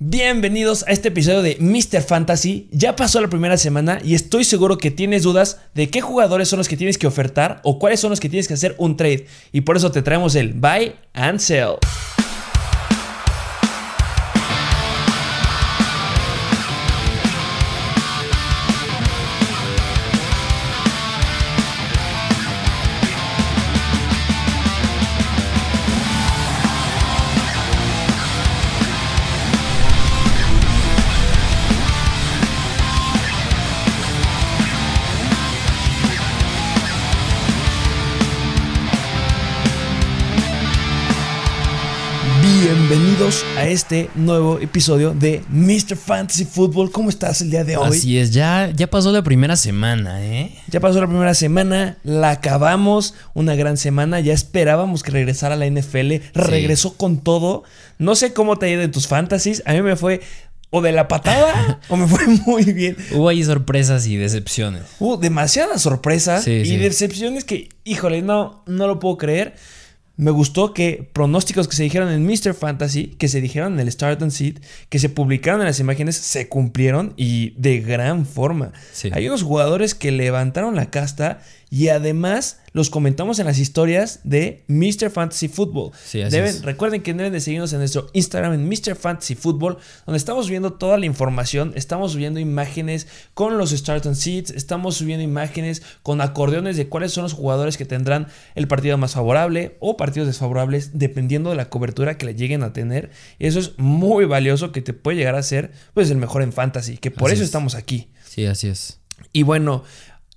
Bienvenidos a este episodio de Mr. Fantasy. Ya pasó la primera semana y estoy seguro que tienes dudas de qué jugadores son los que tienes que ofertar o cuáles son los que tienes que hacer un trade. Y por eso te traemos el Buy and Sell. Este nuevo episodio de Mr. Fantasy Football. ¿Cómo estás el día de hoy? Así es, ya, ya pasó la primera semana, ¿eh? Ya pasó la primera semana, la acabamos, una gran semana, ya esperábamos que regresara a la NFL, regresó con todo. No sé cómo te ha ido en tus fantasies, a mí me fue o de la patada o me fue muy bien. Hubo ahí sorpresas y decepciones. Hubo demasiadas sorpresas Sí, y sí. decepciones que, híjole, no, no lo puedo creer. Me gustó que pronósticos que se dijeron en Mr. Fantasy, que se dijeron en el Start and Seed, que se publicaron en las imágenes, se cumplieron y de gran forma. Sí. Hay unos jugadores que levantaron la casta y además los comentamos en las historias de Mr. Fantasy Football. Sí, así Deben, es. Recuerden que deben de seguirnos en nuestro Instagram en Mr. Fantasy Football, donde estamos viendo toda la información, estamos subiendo imágenes con los Start and Seeds, estamos subiendo imágenes con acordeones de cuáles son los jugadores que tendrán el partido más favorable o partidos desfavorables, dependiendo de la cobertura que le lleguen a tener. Y eso es muy valioso que te puede llegar a ser pues el mejor en fantasy, que por Así eso es. estamos aquí. Sí, así es. Y bueno,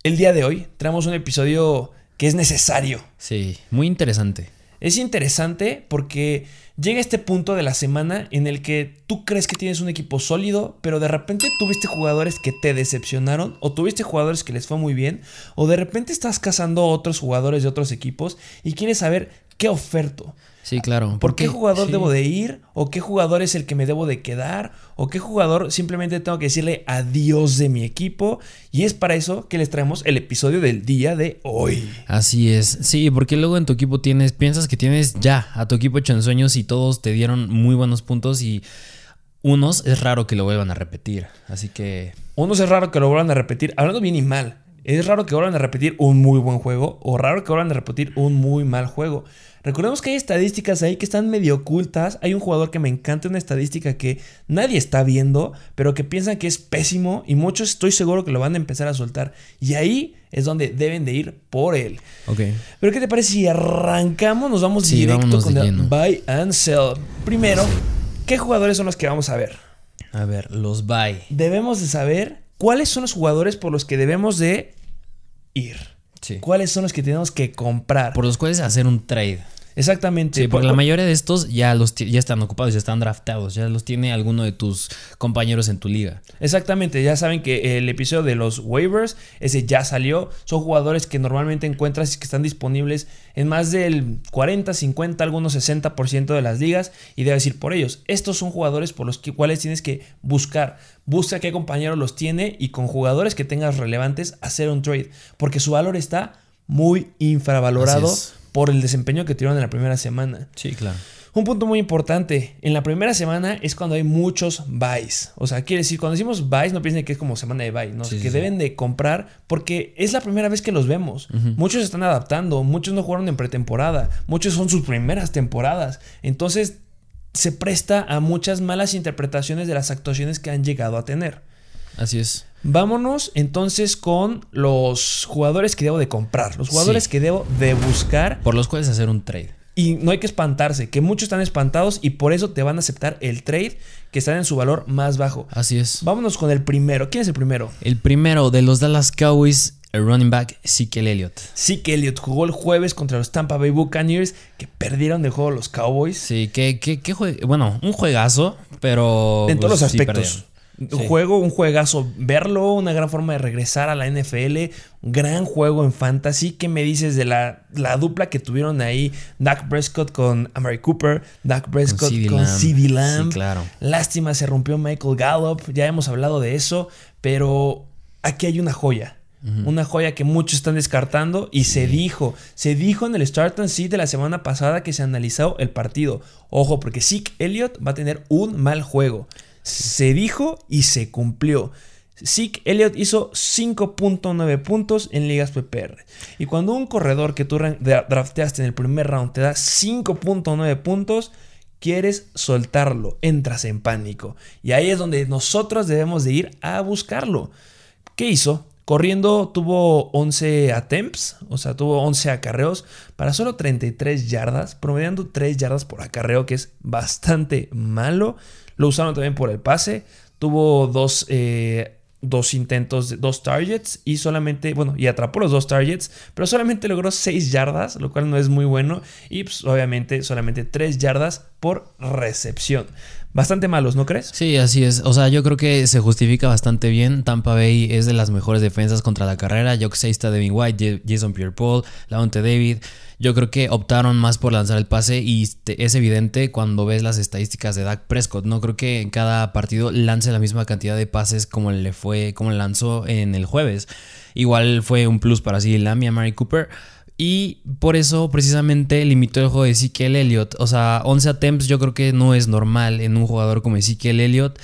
el día de hoy traemos un episodio que es necesario. Sí, muy interesante. Es interesante porque llega este punto de la semana en el que tú crees que tienes un equipo sólido, pero de repente tuviste jugadores que te decepcionaron, o tuviste jugadores que les fue muy bien, o de repente estás cazando otros jugadores de otros equipos y quieres saber qué oferto. Sí, claro. ¿Por qué jugador sí. debo de ir? ¿O qué jugador es el que me debo de quedar? ¿O qué jugador simplemente tengo que decirle adiós de mi equipo? Y es para eso que les traemos el episodio del día de hoy. Así es. Sí, porque luego en tu equipo tienes, piensas que tienes ya a tu equipo hecho en sueños y todos te dieron muy buenos puntos y unos es raro que lo vuelvan a repetir. Así que Unos es raro que lo vuelvan a repetir, hablando bien y mal. Es raro que vuelvan a repetir un muy buen juego o raro que vuelvan a repetir un muy mal juego. Recordemos que hay estadísticas ahí que están medio ocultas. Hay un jugador que me encanta una estadística que nadie está viendo, pero que piensan que es pésimo y muchos estoy seguro que lo van a empezar a soltar. Y ahí es donde deben de ir por él. Ok. Pero ¿qué te parece si arrancamos? Nos vamos Sí, directo con el buy and sell. Primero, ¿qué jugadores son los que vamos a ver? A ver, los bye. debemos de saber cuáles son los jugadores por los que debemos de ir. Sí. ¿Cuáles son los que tenemos que comprar? Por los cuales hacer un trade. Exactamente. Sí, porque Por- la mayoría de estos ya los ya están ocupados, ya están draftados, ya los tiene alguno de tus compañeros en tu liga. Exactamente, ya saben que el episodio de los waivers, ese ya salió. Son jugadores que normalmente encuentras y que están disponibles en más del 40, 50, algunos 60% de las ligas y debes ir por ellos. Estos son jugadores por los que- cuales tienes que buscar. Busca qué compañero los tiene y con jugadores que tengas relevantes hacer un trade, porque su valor está muy infravalorado. Por el desempeño que tuvieron en la primera semana. Sí, claro. Un punto muy importante, en la primera semana es cuando hay muchos buys. O sea, quiere decir, cuando decimos buys, no piensen que es como semana de buy, ¿no? Sí, que sí, deben de comprar porque es la primera vez que los vemos. Muchos están adaptando, muchos no jugaron en pretemporada, muchos son sus primeras temporadas. Entonces, se presta a muchas malas interpretaciones de las actuaciones que han llegado a tener. Así es. Vámonos entonces con los jugadores que debo de comprar, los jugadores Sí. que debo de buscar Por los cuales hacer un trade. y no hay que espantarse, que muchos están espantados y por eso te van a aceptar el trade que están en su valor más bajo. Así es. Vámonos con el primero. ¿Quién es el primero? El primero de los Dallas Cowboys, el running back Ezekiel Elliott. Que Elliott jugó el jueves contra los Tampa Bay Buccaneers que perdieron el juego los Cowboys Sí, que, que, bueno, un juegazo, pero en todos pues, los aspectos. Un Sí. juego, un juegazo, verlo, una gran forma de regresar a la NFL, un gran juego en fantasy. ¿Qué me dices de la, la dupla que tuvieron ahí? Dak Prescott con Amari Cooper, Dak Prescott con Lamb. CeeDee Lamb. Sí, claro. Lástima, se rompió Michael Gallup, ya hemos hablado de eso, pero aquí hay una joya. Una joya que muchos están descartando y se dijo, se dijo en el Start and Sit de la semana pasada que se analizó el partido. Ojo, porque Zeke Elliott va a tener un mal juego. Se dijo y se cumplió. Zeke Elliott hizo 5.9 puntos en ligas PPR. Y cuando un corredor que tú drafteaste en el primer round te da 5.9 puntos, quieres soltarlo, entras en pánico. Y ahí es donde nosotros debemos de ir a buscarlo. ¿Qué hizo? Corriendo tuvo 11 attempts, o sea, tuvo 11 acarreos para solo 33 yardas, promediando 3 yardas por acarreo, que es bastante malo. Lo usaron también por el pase. Tuvo dos eh, dos intentos, dos targets y solamente, bueno, y atrapó los dos targets, pero solamente logró 6 yardas, lo cual no es muy bueno. Y pues, obviamente solamente 3 yardas por recepción. Bastante malos, ¿no crees? Sí, así es. O sea, yo creo que se justifica bastante bien. Tampa Bay es de las mejores defensas contra la carrera. Jock está Devin White, Jason Pierre-Paul, Laonte David. Yo creo que optaron más por lanzar el pase y es evidente cuando ves las estadísticas de Dak Prescott. No creo que en cada partido lance la misma cantidad de pases como le fue, como lanzó en el jueves. Igual fue un plus para sí Lamb y a Mary Cooper. Y por eso precisamente limitó el juego de Ezekiel Elliott. O sea, 11 attempts yo creo que no es normal en un jugador como Ezekiel Elliott.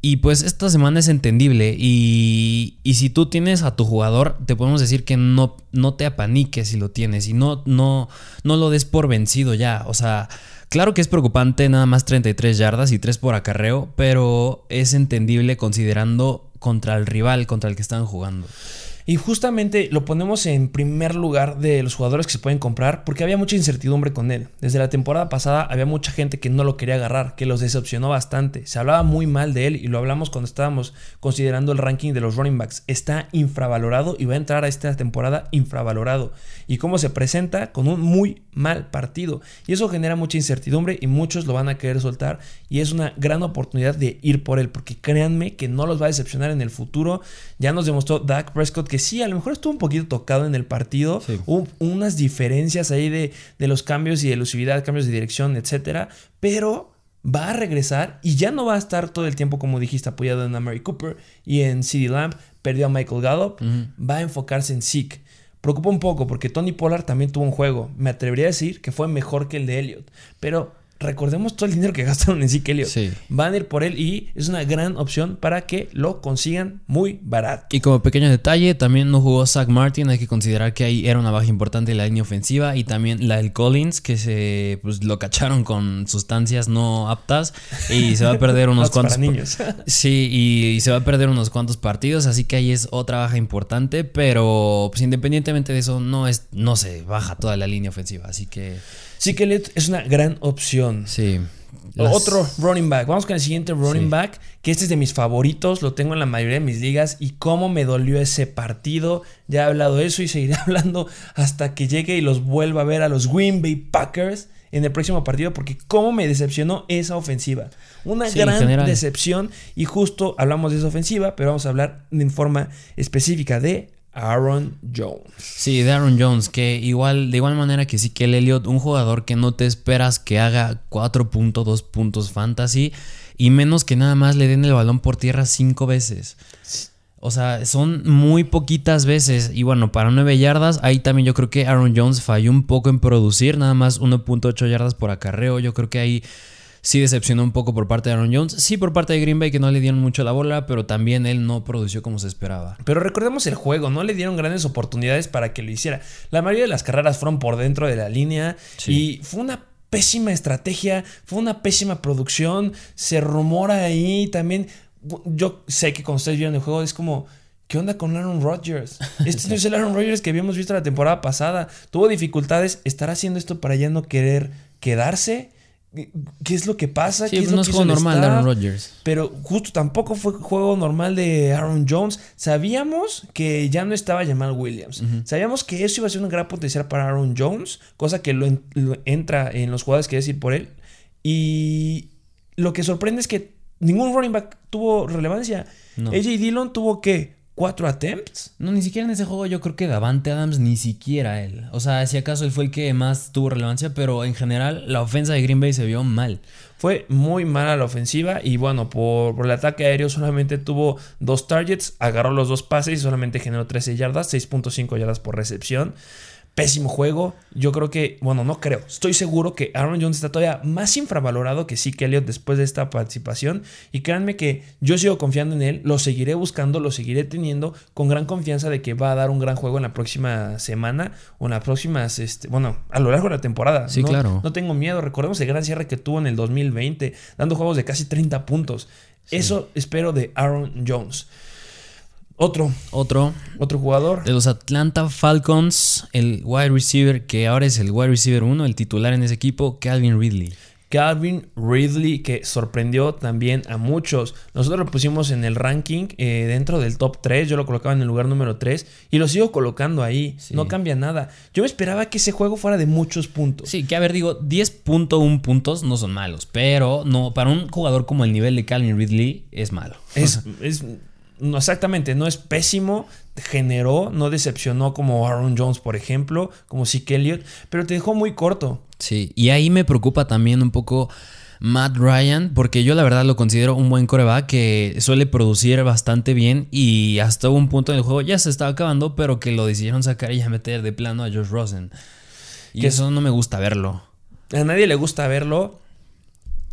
Y pues esta semana es entendible y, y, si tú tienes a tu jugador, te podemos decir que no, no te apaniques si lo tienes y no, no, no lo des por vencido ya. O sea, claro que es preocupante nada más 33 yardas y 3 por acarreo, pero es entendible considerando contra el rival contra el que están jugando. Y justamente lo ponemos en primer lugar de los jugadores que se pueden comprar porque había mucha incertidumbre con él. Desde la temporada pasada había mucha gente que no lo quería agarrar, que los decepcionó bastante. Se hablaba muy mal de él y lo hablamos cuando estábamos considerando el ranking de los running backs. Está infravalorado y va a entrar a esta temporada infravalorado. Y cómo se presenta con un muy mal partido. Y eso genera mucha incertidumbre y muchos lo van a querer soltar. Y es una gran oportunidad de ir por él porque créanme que no los va a decepcionar en el futuro. Ya nos demostró Dak Prescott que sí, a lo mejor estuvo un poquito tocado en el partido. Hubo unas diferencias ahí de, los cambios y de elusividad, cambios de dirección, etcétera. Pero va a regresar y ya no va a estar todo el tiempo, como dijiste, apoyado en Mary Cooper y en CD Lamp. Perdió a Michael Gallup. Va a enfocarse en Zeke. Preocupa un poco porque Tony Pollard también tuvo un juego. Me atrevería a decir que fue mejor que el de Elliot. Pero recordemos todo el dinero que gastaron en Zeke Elliott. Van a ir por él y es una gran opción para que lo consigan muy barato. Y como pequeño detalle, también no jugó Zach Martin. Hay que considerar que ahí era una baja importante en la línea ofensiva. Y también la del Collins, que se pues, lo cacharon con sustancias no aptas. Y se va a perder unos cuantos. niños. sí, y, se va a perder unos cuantos partidos. Así que ahí es otra baja importante. Pero pues, independientemente de eso, no, es, no se baja toda la línea ofensiva. Así que. Sí que es una gran opción. Sí. Otro running back. Vamos con el siguiente running back, que este es de mis favoritos, lo tengo en la mayoría de mis ligas y cómo me dolió ese partido. Ya he hablado de eso y seguiré hablando hasta que llegue y los vuelva a ver a los Green Bay Packers en el próximo partido porque cómo me decepcionó esa ofensiva. Una gran decepción y justo hablamos de esa ofensiva, pero vamos a hablar en forma específica de Aaron Jones. Sí, de Aaron Jones, que igual, de igual manera que sí que el Elliot, un jugador que no te esperas que haga 4.2 puntos fantasy y menos que nada más le den el balón por tierra cinco veces. O sea, son muy poquitas veces. Y bueno, para 9 yardas, ahí también yo creo que Aaron Jones falló un poco en producir, nada más 1.8 yardas por acarreo. Yo creo que ahí sí decepcionó un poco por parte de Aaron Jones. Sí, por parte de Green Bay, que no le dieron mucho la bola, pero también él no produció como se esperaba. Pero recordemos el juego, no le dieron grandes oportunidades para que lo hiciera. La mayoría de las carreras fueron por dentro de la línea y fue una pésima estrategia, fue una pésima producción. Se rumora ahí también. Yo sé que cuando ustedes vieron el juego es como. ¿Qué onda con Aaron Rodgers? Este no es el Aaron Rodgers que habíamos visto la temporada pasada. Tuvo dificultades. ¿Estará haciendo esto para ya no querer quedarse? ¿Qué es lo que pasa? Sí, es no es juego normal de Aaron Rodgers. Pero justo tampoco fue juego normal de Aaron Jones. Sabíamos que ya no estaba Jamal Williams. Sabíamos que eso iba a ser un gran potencial para Aaron Jones, cosa que lo, entra en los jugadores que decir por él. Y lo que sorprende es que ningún running back tuvo relevancia. AJ Dillon tuvo que cuatro attempts. No, ni siquiera en ese juego yo creo que Davante Adams, ni siquiera él. O sea, si acaso él fue el que más tuvo relevancia, pero en general la ofensa de Green Bay se vio mal. Fue muy mala la ofensiva y bueno, por, por el ataque aéreo solamente tuvo dos targets, agarró los dos pases y solamente generó 13 yardas, 6.5 yardas por recepción. Pésimo juego. Yo creo que, bueno, no creo, estoy seguro que Aaron Jones está todavía más infravalorado que sí que Elliott después de esta participación. Y créanme que yo sigo confiando en él, lo seguiré buscando, lo seguiré teniendo con gran confianza de que va a dar un gran juego en la próxima semana o en las próximas, este, bueno, a lo largo de la temporada. Sí, no, claro. No tengo miedo. Recordemos el gran cierre que tuvo en el 2020, dando juegos de casi 30 puntos. Eso espero de Aaron Jones. Otro, Otro otro jugador. de los Atlanta Falcons, el wide receiver que ahora es el wide receiver 1, el titular en ese equipo, Calvin Ridley. Calvin Ridley, que sorprendió también a muchos. Nosotros lo pusimos en el ranking eh, dentro del top 3. Yo lo colocaba en el lugar número 3 y lo sigo colocando ahí. Sí. No cambia nada. Yo me esperaba que ese juego fuera de muchos puntos. Sí, que a ver, digo, 10.1 puntos no son malos, pero no, para un jugador como el nivel de Calvin Ridley es malo. Es, es- no, exactamente, no es pésimo, generó, no decepcionó como Aaron Jones, por ejemplo, como Zeke Elliott, pero te dejó muy corto. Sí, y ahí me preocupa también un poco Matt Ryan, porque yo la verdad lo considero un buen coreback que suele producir bastante bien y hasta un punto en el juego ya se estaba acabando, pero que lo decidieron sacar y ya meter de plano a Josh Rosen. Y Que eso no me gusta verlo. A nadie le gusta verlo.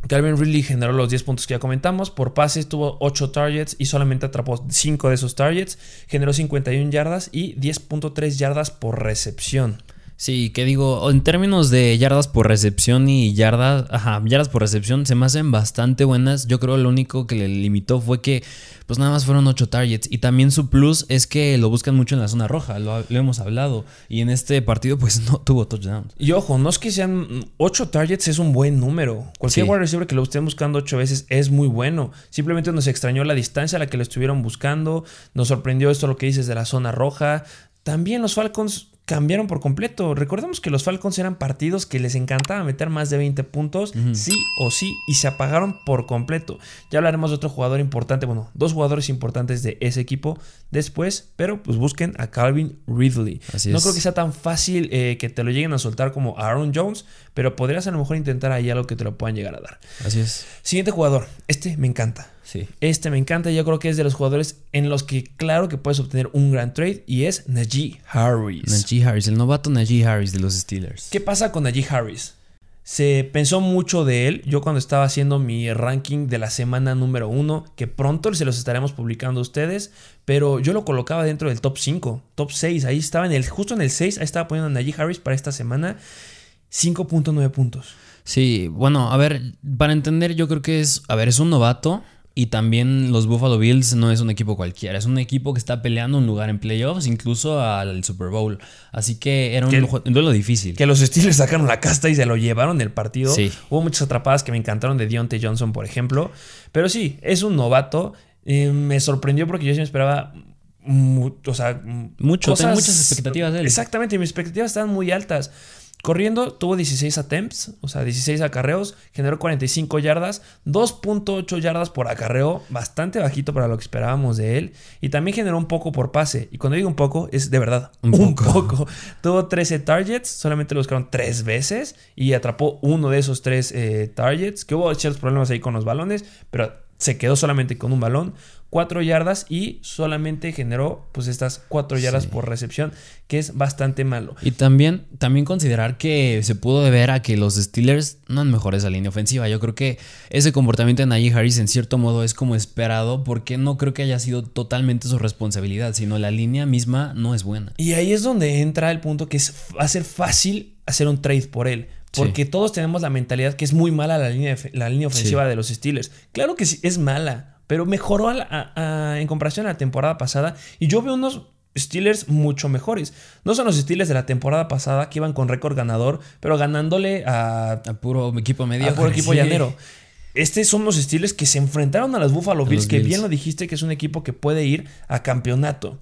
Calvin Ridley generó los 10 puntos que ya comentamos. Por pases tuvo 8 targets y solamente atrapó 5 de esos targets. Generó 51 yardas y 10.3 yardas por recepción. Sí, que digo, en términos de yardas por recepción y yardas, ajá, yardas por recepción se me hacen bastante buenas. Yo creo lo único que le limitó fue que pues nada más fueron 8 targets y también su plus es que lo buscan mucho en la zona roja, lo, lo hemos hablado y en este partido pues no tuvo touchdowns. Y ojo, no es que sean 8 targets, es un buen número. Cualquier Sí. wide receiver que lo estén buscando 8 veces es muy bueno. Simplemente nos extrañó la distancia a la que lo estuvieron buscando. Nos sorprendió esto lo que dices de la zona roja. También los Falcons cambiaron por completo. Recordemos que los Falcons eran partidos que les encantaba meter más de 20 puntos, sí o sí, y se apagaron por completo. Ya hablaremos de otro jugador importante, bueno, dos jugadores importantes de ese equipo después, pero pues busquen a Calvin Ridley. Así no es. creo que sea tan fácil eh, que te lo lleguen a soltar como Aaron Jones, pero podrías a lo mejor intentar ahí algo que te lo puedan llegar a dar. Así es. Siguiente jugador, este me encanta. Sí. Este me encanta, yo creo que es de los jugadores en los que claro que puedes obtener un gran trade y es Najee Harris. Najee Harris, el novato Najee Harris de los Steelers. ¿Qué pasa con Najee Harris? Se pensó mucho de él. Yo cuando estaba haciendo mi ranking de la semana número uno, que pronto se los estaremos publicando a ustedes, pero yo lo colocaba dentro del top 5, top 6. Ahí estaba en el, justo en el 6, ahí estaba poniendo a Najee Harris para esta semana. 5.9 puntos. Sí, bueno, a ver, para entender yo creo que es, a ver, es un novato y también los Buffalo Bills no es un equipo cualquiera, es un equipo que está peleando un lugar en playoffs, incluso al Super Bowl. Así que era un, Que- ju- un duelo difícil. Que los Steelers sacaron la casta y se lo llevaron el partido. Sí. Hubo muchas atrapadas que me encantaron de Deontay Johnson, por ejemplo. Pero sí, es un novato. Eh, me sorprendió porque yo sí me esperaba. o sea, Mucho, tengo muchas expectativas de él. Exactamente, mis expectativas estaban muy altas. Corriendo, tuvo 16 attempts, o sea, 16 acarreos, generó 45 yardas, 2.8 yardas por acarreo, bastante bajito para lo que esperábamos de él, y también generó un poco por pase. Y cuando digo un poco, es de verdad, Un un, poco. poco. Tuvo 13 targets, solamente lo buscaron 3 veces y atrapó uno de esos 3 targets, que hubo ciertos problemas ahí con los balones, pero se quedó solamente con un balón. 4 yardas y solamente generó pues estas 4 yardas Sí. por recepción, que es bastante malo. Y también, también considerar que se pudo deber a que los Steelers no han mejorado esa línea ofensiva. Yo creo que ese comportamiento de Najee Harris en cierto modo es como esperado porque no creo que haya sido totalmente su responsabilidad, sino la línea misma no es buena. Y ahí es donde entra el punto que es, va a ser fácil hacer un trade por él. Porque todos tenemos la mentalidad que es muy mala la línea, la línea ofensiva de los Steelers. Claro que sí, es mala, pero mejoró a la- a- a- en comparación a la temporada pasada. Y yo veo unos Steelers mucho mejores. No son los Steelers de la temporada pasada que iban con récord ganador, pero ganándole a, A puro equipo medio. a puro equipo llanero. Estos son los Steelers que se enfrentaron a los Buffalo Bills, los que Bills. bien lo dijiste que es un equipo que puede ir a campeonato.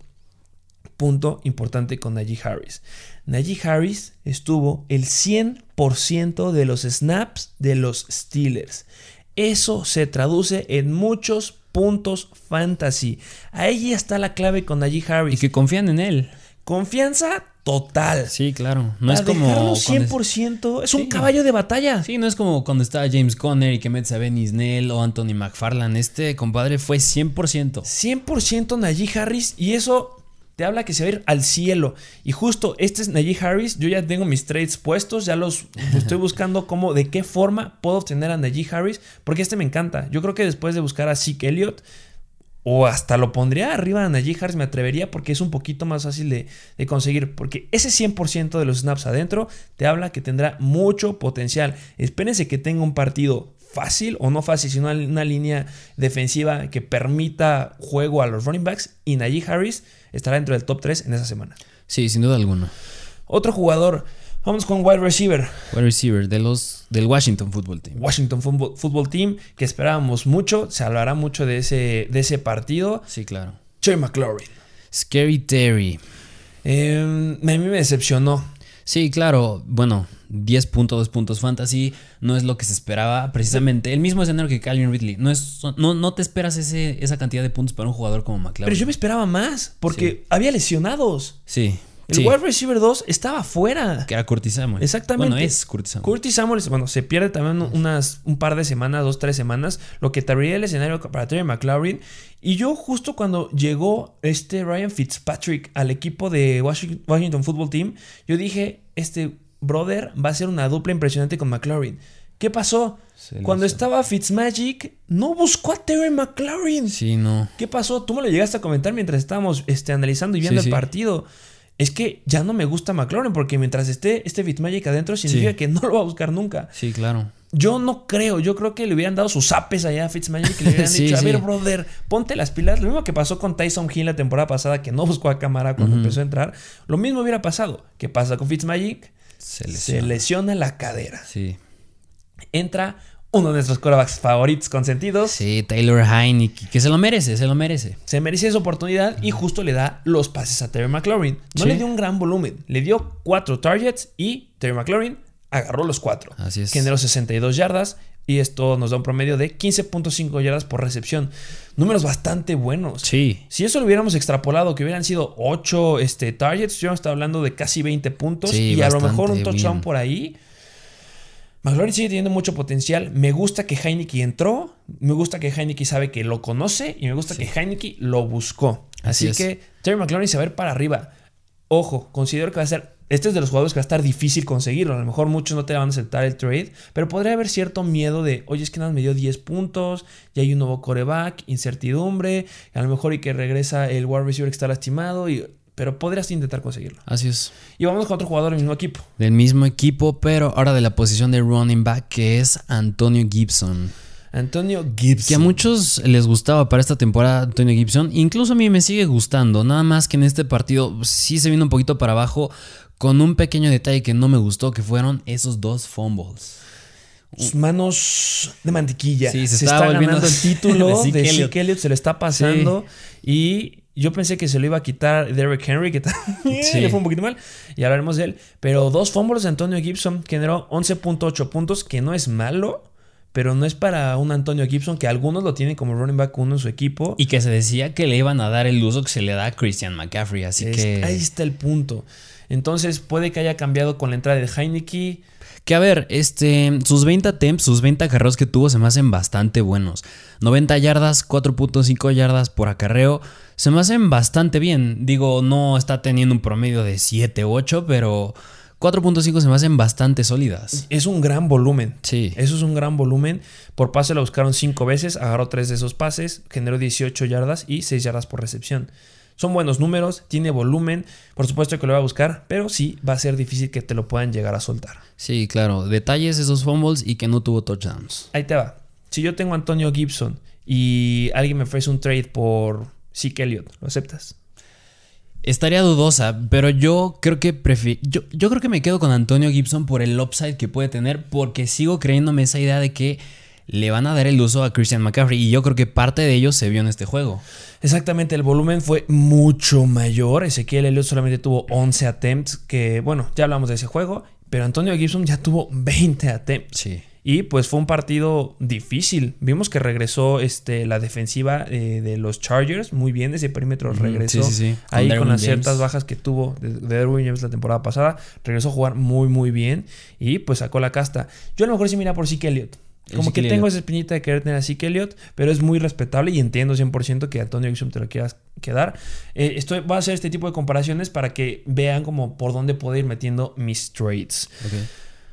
Punto importante con Najee Harris. Najee Harris estuvo el 100% de los snaps de los Steelers. Eso se traduce en muchos puntos fantasy. Ahí está la clave con Najee Y Harris. que confían en él. Confianza total. Sí, claro. No es como. dejarlo cuando- 100%. Es un caballo de batalla. Sí, no es como cuando estaba James Conner y que metes a Benny Snell o Anthony McFarland. Este compadre fue 100%. 100% Najee Harris y eso te habla que se va a ir al cielo. Y justo este es Najee Harris. Yo ya tengo mis trades puestos, ya los estoy buscando cómo, de qué forma puedo obtener a Najee Harris, porque este me encanta. Yo creo que después de buscar a Zeke Elliott, o hasta lo pondría arriba a Najee Harris, me atrevería porque es un poquito más fácil de, de conseguir. Porque ese 100% de los snaps adentro te habla que tendrá mucho potencial. Espérense que tenga un partido fácil o no fácil, sino una línea defensiva que permita juego a los running backs. Y Najee Harris estará dentro del top 3 en esa semana. Sí, sin duda alguna. Otro jugador, vamos con wide receiver. Wide receiver de los, del Washington Football Team. Washington Football, Football Team, que esperábamos mucho, se hablará mucho de ese, de ese partido. Sí, claro. Joey McLaurin. Scary Terry. Eh, a mí me decepcionó. Sí, claro. Bueno, 10 puntos, 2 puntos fantasy. No es lo que se esperaba. Precisamente el mismo escenario que Calvin Ridley. No, es, no, no te esperas ese, esa cantidad de puntos para un jugador como McLaren. Pero yo me esperaba más, porque Sí. había lesionados. Sí. El sí, wide receiver 2 estaba fuera. Que era Curtis Samuel. Exactamente. Bueno, es Curtis Samuel. Curtis Samuel, bueno, se pierde también unas, un par de semanas, dos, tres semanas, lo que te abriría el escenario para Terry McLaurin. Y yo justo cuando llegó este Ryan Fitzpatrick al equipo de Washington, Washington Football Team, yo dije, este brother va a ser una dupla impresionante con McLaurin. ¿Qué pasó? Se Cuando estaba Fitzmagic, no buscó a Terry McLaurin. Sí, no. ¿Qué pasó? Tú me lo llegaste a comentar mientras estábamos este, analizando y viendo Sí, el sí. partido. Es que ya no me gusta McLaurin porque mientras esté este Fitzmagic adentro significa Sí. que no lo va a buscar nunca. Sí, claro. Yo no creo, yo creo que le hubieran dado sus apes allá a Fitzmagic y le hubieran Sí, dicho, a sí. ver, brother, ponte las pilas. Lo mismo que pasó con Tyson Hill la temporada pasada, que no buscó a cámara cuando empezó a entrar. Lo mismo hubiera pasado. ¿Qué pasa con Fitzmagic? Se Se lesiona. lesiona la cadera. Sí. Entra uno de nuestros corebacks favoritos consentidos. Sí, Taylor Heineke. Que se lo merece, se lo merece. Se merecía esa oportunidad y justo le da los pases a Terry McLaurin. No Sí. le dio un gran volumen, le dio cuatro targets y Terry McLaurin agarró los cuatro. Así es. Generó 62 yardas y esto nos da un promedio de 15.5 yardas por recepción. Números bastante buenos. Sí. Si eso lo hubiéramos extrapolado, que hubieran sido 8 este, targets, hubiéramos estado hablando de casi 20 puntos Sí, y a lo mejor un touchdown bien. por ahí. McLaurin sigue teniendo mucho potencial. Me gusta que Heineke entró. Me gusta que Heineke sabe que lo conoce. Y me gusta que Heineke lo buscó. Así, Así es. que Terry McLaurin se va a ir para arriba. Ojo, considero que va a ser. Este es de los jugadores que va a estar difícil conseguirlo. A lo mejor muchos no te van a aceptar el trade. Pero podría haber cierto miedo de, oye, es que nada me dio 10 puntos. Y hay un nuevo coreback, incertidumbre. A lo mejor y que regresa el wide receiver que está lastimado. Y, pero podrías intentar conseguirlo. Así es. Y vamos con otro jugador del mismo equipo. Del mismo equipo, pero ahora de la posición de running back, que es Antonio Gibson. Antonio Gibson. Que a muchos les gustaba para esta temporada Antonio Gibson. Incluso a mí me sigue gustando. Nada más que en este partido sí se vino un poquito para abajo. Con un pequeño detalle que no me gustó, que fueron esos dos fumbles. Sus manos de mantequilla. Sí, se se, está volviendo ganando el título de Elliott. Elliott. Se le está pasando. Y yo pensé que se lo iba a quitar Derrick Henry, que también Sí. le fue un poquito mal. Y hablaremos de él. Pero dos fumbles de Antonio Gibson generó 11.8 puntos, que no es malo. Pero no es para un Antonio Gibson, que algunos lo tienen como running back uno en su equipo. Y que se decía que le iban a dar el uso que se le da a Christian McCaffrey. Así Es- que. Ahí está el punto. Entonces puede que haya cambiado con la entrada de Heineke. Que a ver, este, sus 20 attempts, sus 20 acarreos que tuvo se me hacen bastante buenos. 90 yardas, 4.5 yardas por acarreo, se me hacen bastante bien. Digo, no está teniendo un promedio de 7, 8, pero 4.5 se me hacen bastante sólidas. Es un gran volumen. Sí. Eso es un gran volumen. Por pase lo buscaron 5 veces, agarró 3 de esos pases, generó 18 yardas y 6 yardas por recepción. Son buenos números, tiene volumen, por supuesto que lo va a buscar, pero sí va a ser difícil que te lo puedan llegar a soltar. Sí, claro. Detalles esos fumbles y que no tuvo touchdowns. Ahí te va. Si yo tengo a Antonio Gibson y alguien me ofrece un trade por Zeke Elliott, ¿lo aceptas? Estaría dudosa, pero yo creo que prefi- yo, yo creo que me quedo con Antonio Gibson por el upside que puede tener, porque sigo creyéndome esa idea de que le van a dar el uso a Christian McCaffrey y yo creo que parte de ello se vio en este juego. Exactamente, el volumen fue mucho mayor. Ezequiel Elliott solamente tuvo 11 attempts, que bueno, ya hablamos de ese juego, pero Antonio Gibson ya tuvo 20 attempts. Sí. Y pues fue un partido difícil. Vimos que regresó este, la defensiva eh, de los Chargers muy bien. Ese perímetro Ujú, regresó sí, sí, sí. Ahí con las James. ciertas bajas que tuvo de, de Derwin James la temporada pasada. Regresó a jugar muy, muy bien. Y pues sacó la casta. Yo a lo mejor sí mira por Zeke Elliott. Como que tengo esa espinita de querer tener a Zeke Elliott, pero es muy respetable y entiendo 100% que Antonio Gibson te lo quieras quedar. Eh, estoy, voy a hacer este tipo de comparaciones para que vean como por dónde puedo ir metiendo mis trades. Ok.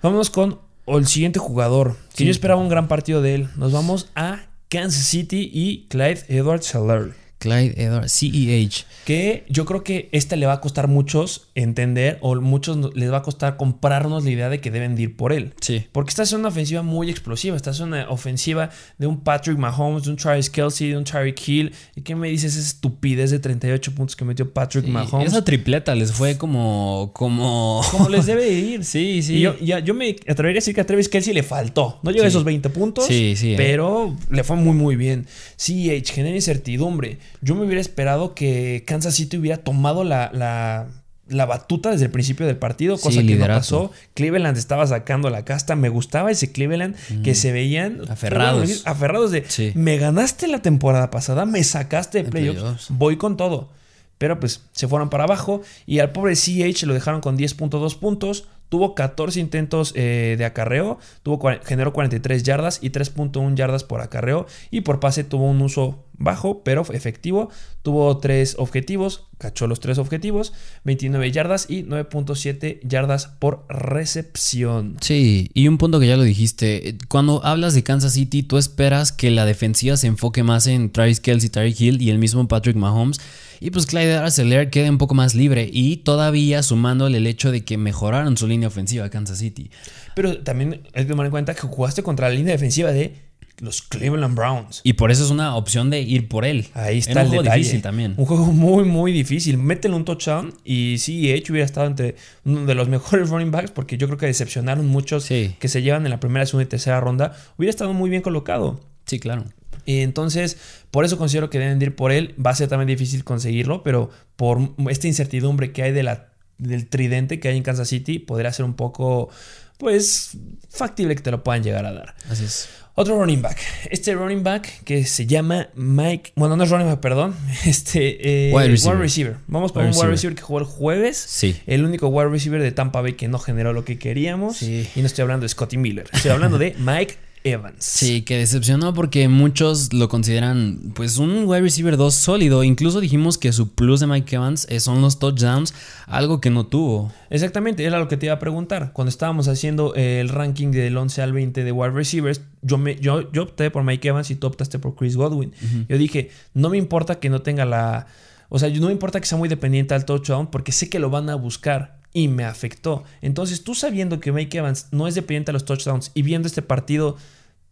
Vámonos con el siguiente jugador, que Sí. yo esperaba un gran partido de él. Nos vamos a Kansas City y Clyde Edwards Helaire. Clyde Edwards, CEH. Que yo creo que este le va a costar muchos entender o muchos les va a costar comprarnos la idea de que deben de ir por él. Sí. Porque esta es una ofensiva muy explosiva. Esta es una ofensiva de un Patrick Mahomes, de un Travis Kelsey, de un Tyreek Hill. ¿Y qué me dices esa estupidez de 38 puntos que metió Patrick Sí, Mahomes? Esa tripleta les fue como. como. Como les debe ir. Sí, sí. Y yo, ya- yo me atrevería a decir que a Travis Kelsey le faltó. No llegó a esos 20 puntos. Sí, sí, eh. Pero le fue muy, muy bien. CH genera incertidumbre. Yo me hubiera esperado que Kansas City hubiera tomado la, la, la batuta desde el principio del partido, Sí, cosa que no pasó. Cleveland estaba sacando la casta. Me gustaba ese Cleveland que se veían Aferrados. aferrados de Sí. me ganaste la temporada pasada, me sacaste de De playoffs, playoffs. voy con todo. Pero pues se fueron para abajo y al pobre CH lo dejaron con 10.2 puntos. Tuvo 14 intentos eh, de acarreo, tuvo, generó 43 yardas y 3.1 yardas por acarreo. Y por pase tuvo un uso bajo, pero efectivo. Tuvo 3 objetivos, cachó los 3 objetivos, 29 yardas y 9.7 yardas por recepción. Sí, y un punto que ya lo dijiste, cuando hablas de Kansas City, tú esperas que la defensiva se enfoque más en Travis Kelsey, Tyreek Hill y el mismo Patrick Mahomes. Y pues Clyde Arcelor quede un poco más libre y todavía sumándole el hecho de que mejoraron su línea ofensiva a Kansas City. Pero también hay que tomar en cuenta que jugaste contra la línea defensiva de los Cleveland Browns. Y por eso es una opción de ir por él. Ahí está Era el juego detalle. difícil también. Un juego muy, muy difícil. Métele un touchdown y sí, hecho hubiera estado entre uno de los mejores running backs porque yo creo que decepcionaron muchos Sí. que se llevan en la primera, segunda y tercera ronda. Hubiera estado muy bien colocado. Sí, claro. Y entonces, por eso considero que deben de ir por él. Va a ser también difícil conseguirlo, pero por esta incertidumbre que hay de la, del tridente que hay en Kansas City, podría ser un poco, pues, factible que te lo puedan llegar a dar. Así es. Otro running back. Este running back que se llama Mike. Bueno, no es running back, perdón. Este. eh, Wide receiver. Vamos con Wide un wide receiver. receiver que jugó el jueves. Sí. El único wide receiver de Tampa Bay que no generó lo que queríamos. Sí. Y no estoy hablando de Scotty Miller. Estoy hablando de Mike Evans. Sí, que decepcionó porque muchos lo consideran pues un wide receiver 2 sólido. Incluso dijimos que su plus de Mike Evans eh, son los touchdowns, algo que no tuvo. Exactamente, era lo que te iba a preguntar. Cuando estábamos haciendo eh, el ranking del 11 al 20 de wide receivers, yo, me, yo, yo opté por Mike Evans y tú optaste por Chris Godwin. Yo dije, no me importa que no tenga la... O sea, no me importa que sea muy dependiente al touchdown porque sé que lo van a buscar y me afectó. Entonces, tú sabiendo que Mike Evans no es dependiente a los touchdowns y viendo este partido,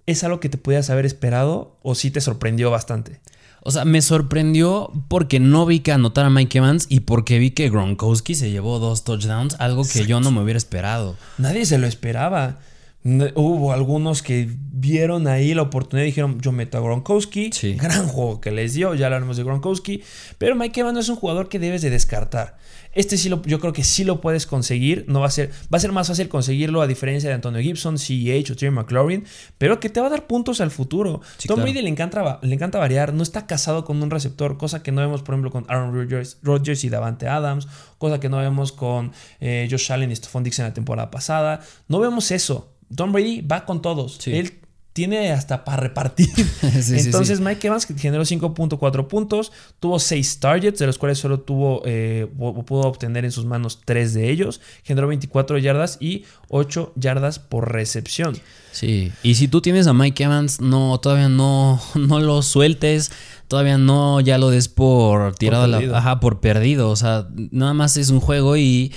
¿es algo que te pudieras haber esperado o sí te sorprendió bastante? O sea, me sorprendió porque no vi que anotara Mike Evans y porque vi que Gronkowski se llevó dos touchdowns, algo que yo no me hubiera esperado. Nadie se lo esperaba. Hubo algunos que vieron ahí la oportunidad y dijeron, yo meto a Gronkowski. Sí. Gran juego que les dio, ya hablaremos de Gronkowski. Pero Mike Evans no es un jugador que debes de descartar. Este sí lo, yo creo que sí lo puedes conseguir. No va a ser, va a ser más fácil conseguirlo a diferencia de Antonio Gibson, CEH o Terry McLaurin. Pero que te va a dar puntos al futuro. Sí, Tom claro. Brady le encanta, le encanta variar. No está casado con un receptor, cosa que no vemos, por ejemplo, con Aaron Rodgers, Rodgers y Davante Adams. Cosa que no vemos con eh, Josh Allen y Stephon Dix en la temporada pasada. No vemos eso. Tom Brady va con todos. Sí. Él tiene hasta para repartir. Sí, Entonces sí. Mike Evans generó 5.4 puntos, tuvo 6 targets, de los cuales solo tuvo, eh, pu- pudo obtener en sus manos 3 de ellos, generó 24 yardas y 8 yardas por recepción. Sí, y si tú tienes a Mike Evans, no, todavía no, no lo sueltes, todavía no ya lo des por tirado a la, ajá, por perdido, o sea, nada más es un juego y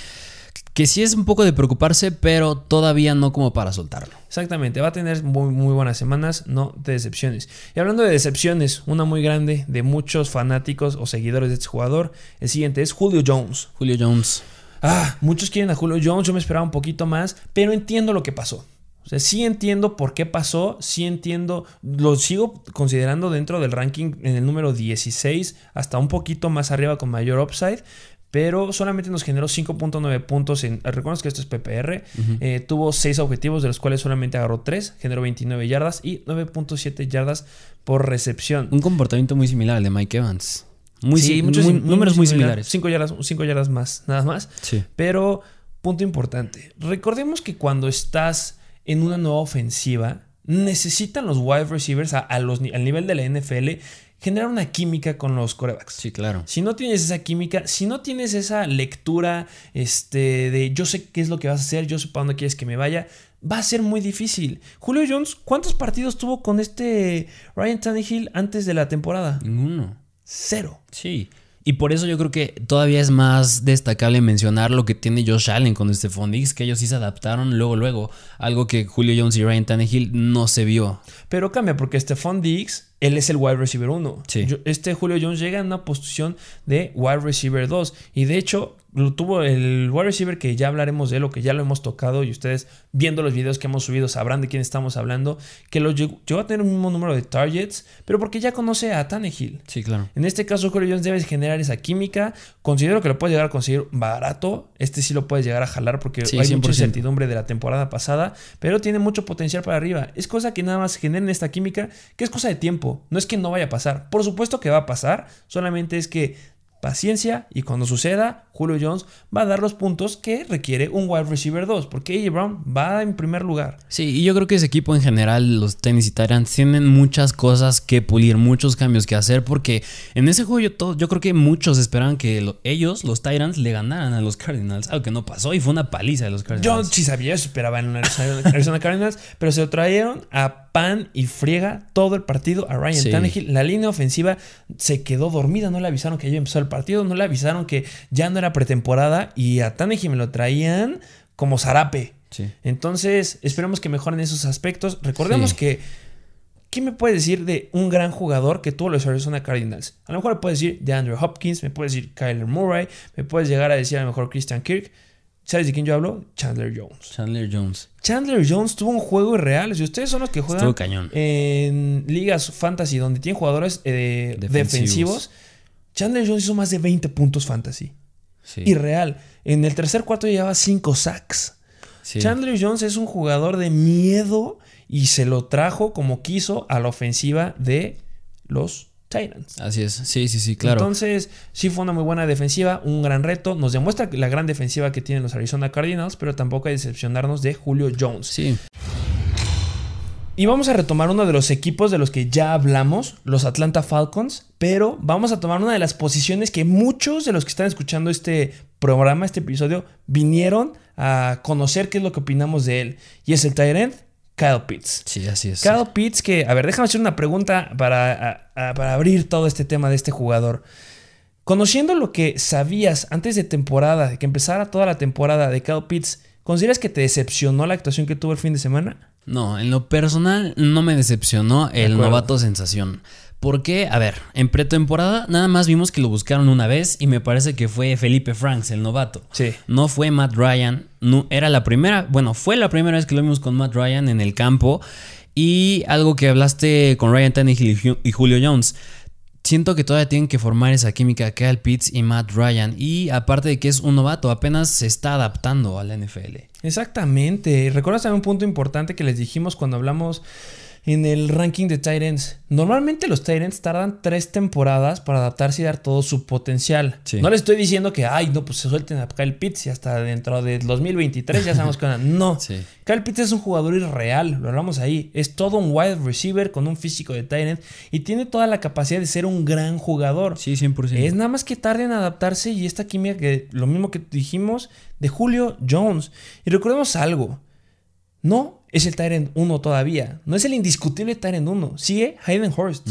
que sí es un poco de preocuparse, pero todavía no como para soltarlo. Exactamente, va a tener muy, muy buenas semanas, no te decepciones. Y hablando de decepciones, una muy grande de muchos fanáticos o seguidores de este jugador, el siguiente es Julio Jones. Julio Jones. Ah, muchos quieren a Julio Jones, yo me esperaba un poquito más, pero entiendo lo que pasó. O sea, sí entiendo por qué pasó, sí entiendo, lo sigo considerando dentro del ranking en el número 16, hasta un poquito más arriba con mayor upside, pero solamente nos generó 5.9 puntos. En, recuerden que esto es PPR, eh, tuvo 6 objetivos, de los cuales solamente agarró 3, generó 29 yardas y 9.7 yardas por recepción. Un comportamiento muy similar al de Mike Evans. Muy, Sí, muchos muy- números muy similar. similares. Cinco yardas, cinco yardas más, nada más. Sí. Pero, punto importante. Recordemos que cuando estás en una nueva ofensiva, necesitan los wide receivers a, los, al nivel de la NFL generar una química con los corebacks. Sí, claro. Si no tienes esa química, si no tienes esa lectura este, de yo sé qué es lo que vas a hacer, yo sé para dónde quieres que me vaya, va a ser muy difícil. Julio Jones, ¿cuántos partidos tuvo con este Ryan Tannehill antes de la temporada? Ninguno. Cero. Sí. Y por eso yo creo que todavía es más destacable mencionar lo que tiene Josh Allen con Stephon Diggs, que ellos sí se adaptaron luego, luego. Algo que Julio Jones y Ryan Tannehill no se vio. Pero cambia, porque Stephon Diggs, él es el wide receiver 1. Sí. Este Julio Jones llega en una posición de wide receiver 2. Y de hecho, lo tuvo el wide receiver que ya hablaremos de él o que ya lo hemos tocado y ustedes viendo los videos que hemos subido sabrán de quién estamos hablando, que lo llegó, a tener un mismo número de targets, pero porque ya conoce a Tannehill. Sí, claro. En este caso, Julio Jones debe generar esa química. Considero que lo puede llegar a conseguir barato. Este sí lo puedes llegar a jalar porque hay mucha incertidumbre de la temporada pasada, pero tiene mucho potencial para arriba. Es cosa que nada más generen esta química, que es cosa de tiempo. No es que no vaya a pasar. Por supuesto que va a pasar, solamente es que paciencia y cuando suceda, Julio Jones va a dar los puntos que requiere un wide receiver 2, porque AJ Brown va en primer lugar. Sí, y yo creo que ese equipo en general, los Tennessee Titans, tienen muchas cosas que pulir, muchos cambios que hacer, porque en ese juego yo, yo creo que muchos esperaban que ellos, los Titans, le ganaran a los Cardinals, algo que no pasó y fue una paliza de los Cardinals. Yo sí sabía, esperaba en Arizona Cardinals, pero se lo trajeron a pan y friega todo el partido a Ryan Tannehill. La línea ofensiva se quedó dormida, no le avisaron que ya empezó el partido, no le avisaron que ya no era pretemporada y a Tannehill me lo traían como zarape. Entonces, esperemos que mejoren esos aspectos. Recordemos que ¿Qué me puedes decir de un gran jugador que tuvo los Arizona Cardinals? A lo mejor me puedes decir de Andrew Hopkins, me puedes decir Kyler Murray, me puedes llegar a decir a lo mejor Christian Kirk. ¿Sabes de quién yo hablo? Chandler Jones. Chandler Jones. Chandler Jones tuvo un juego irreal. Si ustedes son los que juegan en ligas fantasy donde tienen jugadores eh, defensivos. Chandler Jones hizo más de 20 puntos fantasy. Sí. Irreal. En el tercer cuarto llevaba 5 sacks. Chandler Jones es un jugador de miedo y se lo trajo como quiso a la ofensiva de los Titans. Así es, sí, sí, sí, claro. Entonces, sí fue una muy buena defensiva, un gran reto. Nos demuestra la gran defensiva que tienen los Arizona Cardinals, pero tampoco hay que decepcionarnos de Julio Jones. Sí. Y vamos a retomar uno de los equipos de los que ya hablamos, los Atlanta Falcons, pero vamos a tomar una de las posiciones que muchos de los que están escuchando este programa, este episodio, vinieron a conocer qué es lo que opinamos de él. Y es el Tyrant Kyle Pitts. Sí, así es. Kyle Pitts, que, a ver, déjame hacer una pregunta para, para abrir todo este tema de este jugador. Conociendo lo que sabías antes de temporada, de que empezara toda la temporada de Kyle Pitts, ¿consideras que te decepcionó la actuación que tuvo el fin de semana? No, en lo personal no me decepcionó el novato sensación. Porque, a ver, en pretemporada nada más vimos que lo buscaron una vez y me parece que fue Felipe Franks, el novato. Sí. No fue Matt Ryan. No, era la primera, bueno, fue la primera vez que lo vimos con Matt Ryan en el campo. Y algo que hablaste con Ryan Tannehill y Julio Jones. Siento que todavía tienen que formar esa química Kyle Pitts y Matt Ryan. Y aparte de que es un novato, apenas se está adaptando a la NFL. Exactamente. ¿Recuerdas también un punto importante que les dijimos cuando hablamos en el ranking de Titans. Normalmente los Titans tardan tres temporadas para adaptarse y dar todo su potencial. No les estoy diciendo que, ay, no, pues se suelten a Kyle Pitts y hasta dentro de 2023 ya sabemos que no. Kyle Pitts es un jugador irreal, lo hablamos ahí. Es todo un wide receiver con un físico de Titans y tiene toda la capacidad de ser un gran jugador. Sí, 100%. Es nada más que tarde en adaptarse y esta química que lo mismo que dijimos de Julio Jones. Y recordemos algo. No es el Tyrant 1 todavía. No es el indiscutible Tyrant 1. Sigue Hayden Horst.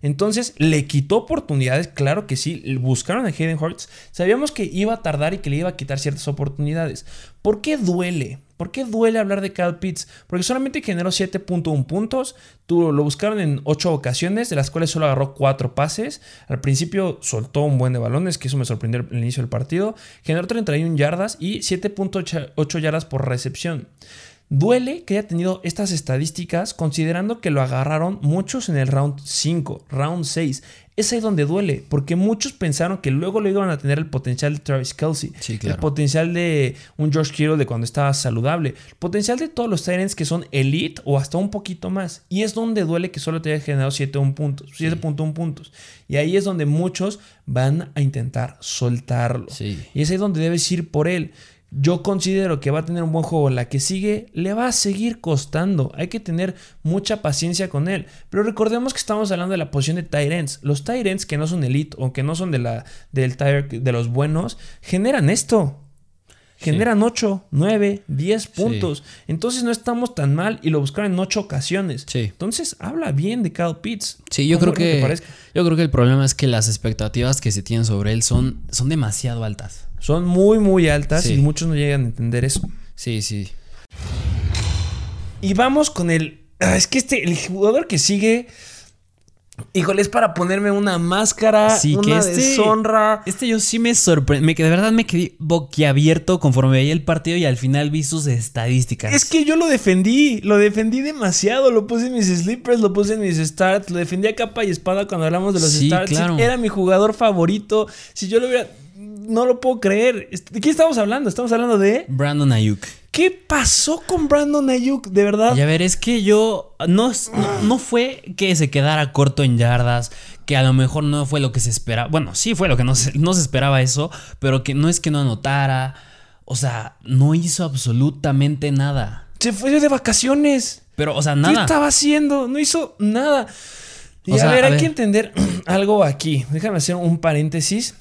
Entonces, le quitó oportunidades. Claro que sí. Buscaron a Hayden Horst. Sabíamos que iba a tardar y que le iba a quitar ciertas oportunidades. ¿Por qué duele? ¿Por qué duele hablar de Kyle Pitts? Porque solamente generó 7.1 puntos. Tú, lo buscaron en 8 ocasiones, de las cuales solo agarró 4 pases. Al principio soltó un buen de balones, que eso me sorprendió al inicio del partido. Generó 31 yardas y 7.8 yardas por recepción. Duele que haya tenido estas estadísticas considerando que lo agarraron muchos en el round 5, round 6. Es ahí donde duele, porque muchos pensaron que luego lo iban a tener el potencial de Travis Kelsey, el potencial de un George Kittle de cuando estaba saludable, el potencial de todos los Tyrants que son elite o hasta un poquito más. Y es donde duele que solo te haya generado 7.1 puntos, 7.1 puntos. Y ahí es donde muchos van a intentar soltarlo. Y es ahí donde debes ir por él. Yo considero que va a tener un buen juego. La que sigue le va a seguir costando. Hay que tener mucha paciencia con él. Pero recordemos que estamos hablando de la posición de Tyrants. Los Tyrants que no son elite o que no son de, la, del de los buenos, generan esto. Generan 8, 9, 10 puntos. Entonces no estamos tan mal y lo buscaron en 8 ocasiones. Sí. Entonces habla bien de Kyle Pitts. Sí, yo creo que yo creo que el problema es que las expectativas que se tienen sobre él son, son demasiado altas. Son muy, muy altas y muchos no llegan a entender eso. Sí, sí. Y vamos con el. Ah, es que este, el jugador que sigue. Híjole, es para ponerme una máscara, sí, una que este, deshonra. Este yo sí me sorprendí. De verdad me quedé boquiabierto conforme veía el partido y al final vi sus estadísticas. Es que yo lo defendí, lo defendí demasiado. Lo puse en mis sleepers, lo puse en mis starts, lo defendí a capa y espada cuando hablamos de los sí, starts. Claro. Era mi jugador favorito. Si yo lo hubiera no lo puedo creer. ¿De qué estamos hablando? Estamos hablando de. Brandon Ayuk. ¿Qué pasó con Brandon Ayuk? De verdad. Y a ver, es que yo. No, no, fue que se quedara corto en yardas, que a lo mejor no fue lo que se esperaba. Bueno, sí fue lo que no se, no se esperaba eso, pero que no es que no anotara. O sea, no hizo absolutamente nada. Se fue de vacaciones. Pero, o sea, nada. ¿Qué estaba haciendo? No hizo nada. Y a, ver, hay que entender algo aquí. Déjame hacer un paréntesis.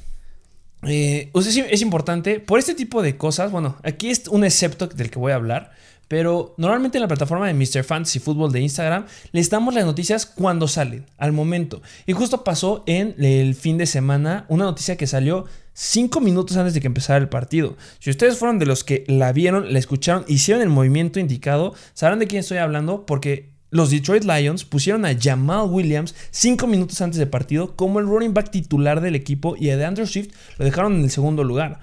Eh, es importante, por este tipo de cosas, bueno, aquí es un excepto del que voy a hablar, pero normalmente en la plataforma de Mr. Fantasy Football de Instagram les damos las noticias cuando salen, al momento. Y justo pasó en el fin de semana una noticia que salió 5 minutos antes de que empezara el partido. Si ustedes fueron de los que la vieron, la escucharon, hicieron el movimiento indicado, sabrán de quién estoy hablando porque los Detroit Lions pusieron a Jamal Williams cinco minutos antes del partido como el running back titular del equipo y a DeAndre Swift lo dejaron en el segundo lugar.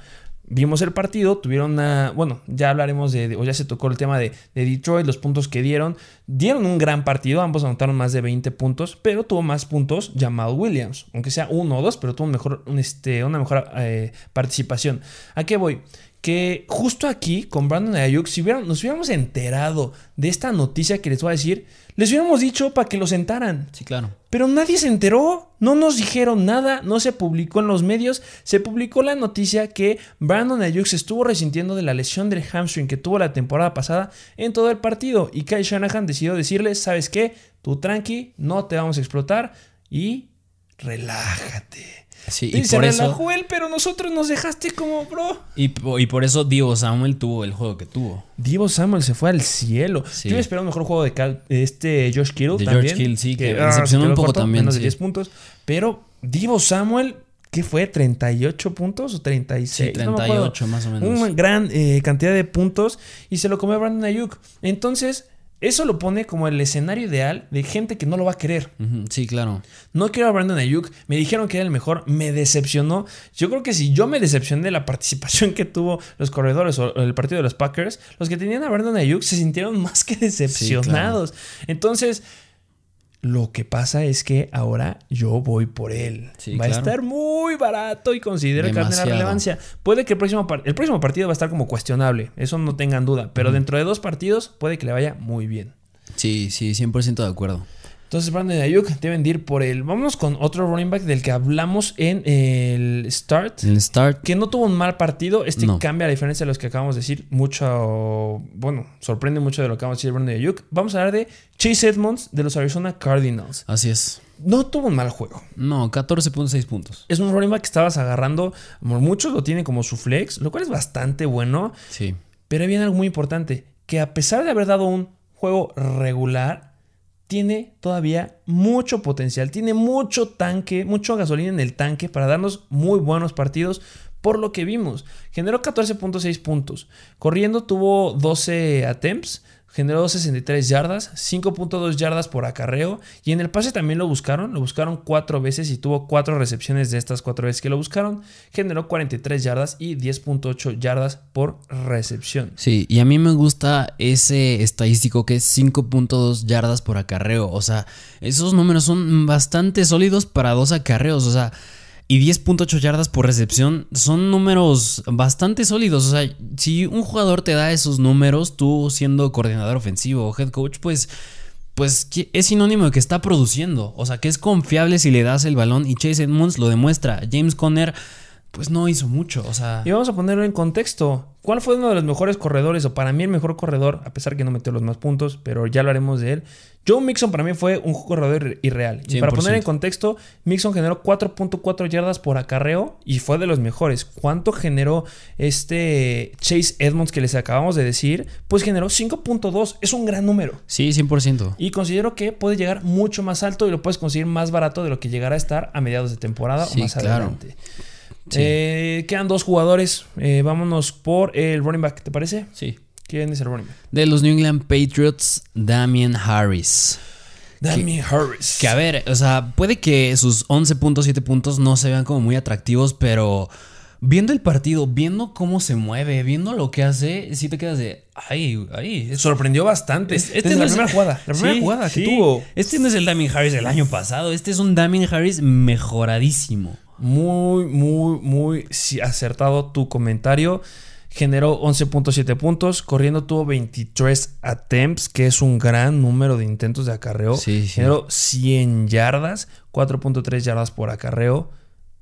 Vimos el partido, tuvieron una. Bueno, ya hablaremos de. O ya se tocó el tema de, Detroit, los puntos que dieron. Dieron un gran partido, ambos anotaron más de 20 puntos, pero tuvo más puntos Jamal Williams. Aunque sea uno o dos, pero tuvo mejor, este, una mejor eh, participación. ¿A qué voy? Que justo aquí con Brandon Ayuk, si nos hubiéramos enterado de esta noticia que les voy a decir, les hubiéramos dicho para que lo sentaran. Sí, claro. Pero nadie se enteró, no nos dijeron nada, no se publicó en los medios, se publicó la noticia que Brandon Ayuk se estuvo resintiendo de la lesión del hamstring que tuvo la temporada pasada en todo el partido y Kyle Shanahan decidió decirle, ¿sabes qué? Tú tranqui, no te vamos a explotar y relájate. Sí, y, por eso, él, pero nosotros nos dejaste como bro. Y, por eso Divo Samuel tuvo el juego que tuvo. Divo Samuel se fue al cielo. Yo esperaba un mejor juego de este Josh Kittle de también. George Kittle, sí, que, decepcionó un poco también. Menos de 10 puntos. Pero Divo Samuel, ¿qué fue? ¿38 puntos o 36? Sí, 38 más o menos. Una gran eh, cantidad de puntos y se lo comió Brandon Ayuk. Entonces, eso lo pone como el escenario ideal de gente que no lo va a querer. Sí, claro. No quiero a Brandon Ayuk. Me dijeron que era el mejor. Me decepcionó. Yo creo que si yo me decepcioné de la participación que tuvo los corredores o el partido de los Packers, los que tenían a Brandon Ayuk se sintieron más que decepcionados. Entonces, lo que pasa es que ahora yo voy por él. va a estar muy barato y considero que va a tener relevancia. Puede que el próximo, el próximo partido va a estar como cuestionable, eso no tengan duda. Pero dentro de dos partidos puede que le vaya muy bien. Sí, sí, 100% de acuerdo. Entonces, Brandon Ayuk deben ir por él. Vámonos con otro running back del que hablamos en el Start. El Start. Que no tuvo un mal partido. Este cambia a diferencia de los que acabamos de decir. Mucho. Bueno, sorprende mucho de lo que acabamos de decir Brandon Ayuk. Vamos a hablar de Chase Edmonds de los Arizona Cardinals. Así es. No tuvo un mal juego. No, 14.6 puntos. Es un running back que estabas agarrando. Muchos lo tienen como su flex, lo cual es bastante bueno. Sí. Pero viene algo muy importante: que a pesar de haber dado un juego regular tiene todavía mucho potencial, tiene mucho tanque, mucho gasolina en el tanque para darnos muy buenos partidos. Por lo que vimos, generó 14.6 puntos. Corriendo tuvo 12 attempts, generó 63 yardas, 5.2 yardas por acarreo y en el pase también lo buscaron, lo buscaron cuatro veces y tuvo cuatro recepciones de estas cuatro veces que lo buscaron, generó 43 yardas y 10.8 yardas por recepción. Sí, y a mí me gusta ese estadístico que es 5.2 yardas por acarreo, o sea, esos números son bastante sólidos para dos acarreos, o sea, y 10.8 yardas por recepción son números bastante sólidos. O sea, si un jugador te da esos números, tú siendo coordinador ofensivo o head coach, pues, pues es sinónimo de que está produciendo. O sea, que es confiable si le das el balón. Y Chase Edmonds lo demuestra. James Conner, pues no hizo mucho. O sea. Y vamos a ponerlo en contexto. ¿Cuál fue uno de los mejores corredores? O para mí el mejor corredor, a pesar que no metió los más puntos, pero ya lo haremos de él. Joe Mixon para mí fue un corredor irreal. Y para poner en contexto, Mixon generó 4.4 yardas por acarreo y fue de los mejores. ¿Cuánto generó este Chase Edmonds que les acabamos de decir? Pues generó 5.2. Es un gran número. Sí, 100%. Y considero que puede llegar mucho más alto y lo puedes conseguir más barato de lo que llegará a estar a mediados de temporada o más adelante. Eh, quedan dos jugadores. Eh, vámonos por el running back, ¿te parece? Sí. ¿Quién es el running back? De los New England Patriots, Damian Harris. Damian Harris. Que a ver, o sea, puede que sus 11.7 puntos no se vean como muy atractivos, pero viendo el partido, viendo cómo se mueve, viendo lo que hace, sí te quedas de, ay, ay. Sorprendió bastante. Este es la primera jugada, la primera jugada que tuvo. Este no es el Damian Harris del año pasado, este es un Damian Harris mejoradísimo. Muy, muy, muy acertado tu comentario. Generó 11.7 puntos. Corriendo tuvo 23 attempts, que es un gran número de intentos de acarreo. Generó 100 yardas, 4.3 yardas por acarreo.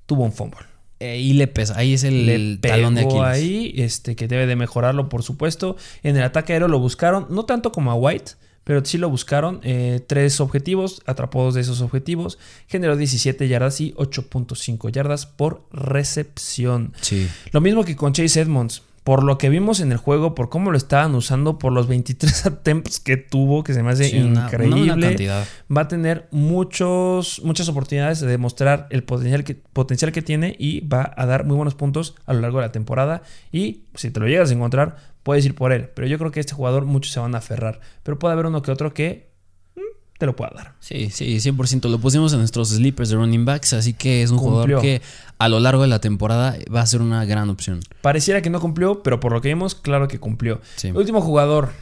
Tuvo un fumble. Eh, y le pesa, ahí es el, talón de Aquiles. ahí, este, que debe de mejorarlo, por supuesto. En el ataque aéreo lo buscaron, no tanto como a White, pero sí lo buscaron. Eh, tres objetivos, atrapó dos de esos objetivos. Generó 17 yardas y 8.5 yardas por recepción. Sí. Lo mismo que con Chase Edmonds. Por lo que vimos en el juego, por cómo lo estaban usando, por los 23 attempts que tuvo, que se me hace increíble. va a tener muchos, muchas oportunidades de demostrar el potencial que, potencial que tiene y va a dar muy buenos puntos a lo largo de la temporada. Y si te lo llegas a encontrar, puedes ir por él. Pero yo creo que este jugador muchos se van a aferrar. Pero puede haber uno que otro que mm, te lo pueda dar. Sí, sí, 100%. Lo pusimos en nuestros sleepers de running backs, así que es un jugador que a lo largo de la temporada va a ser una gran opción. Pareciera que no cumplió, pero por lo que vimos, claro que cumplió. último jugador.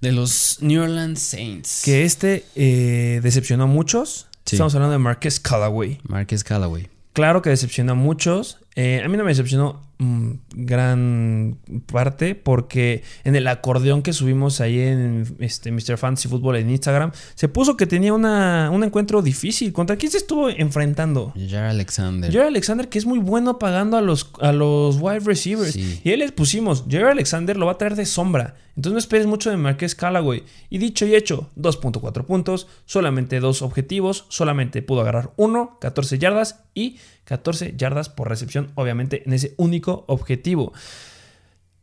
De los New Orleans Saints. Que este eh, decepcionó a muchos. Estamos hablando de Marquez Callaway. Marquez Callaway. Claro que decepcionó a muchos. Eh, a mí no me decepcionó mm, gran parte porque en el acordeón que subimos ahí en este Mr. Fantasy Football en Instagram se puso que tenía una, un encuentro difícil. ¿Contra quién se estuvo enfrentando? Jared Alexander. Jared Alexander que es muy bueno pagando a los, a los wide receivers. Y él les pusimos, Jared Alexander lo va a traer de sombra. Entonces no esperes mucho de Marquez Callaway. Y dicho y hecho, 2.4 puntos, solamente dos objetivos, solamente pudo agarrar uno, 14 yardas y 14 yardas por recepción, obviamente en ese único objetivo.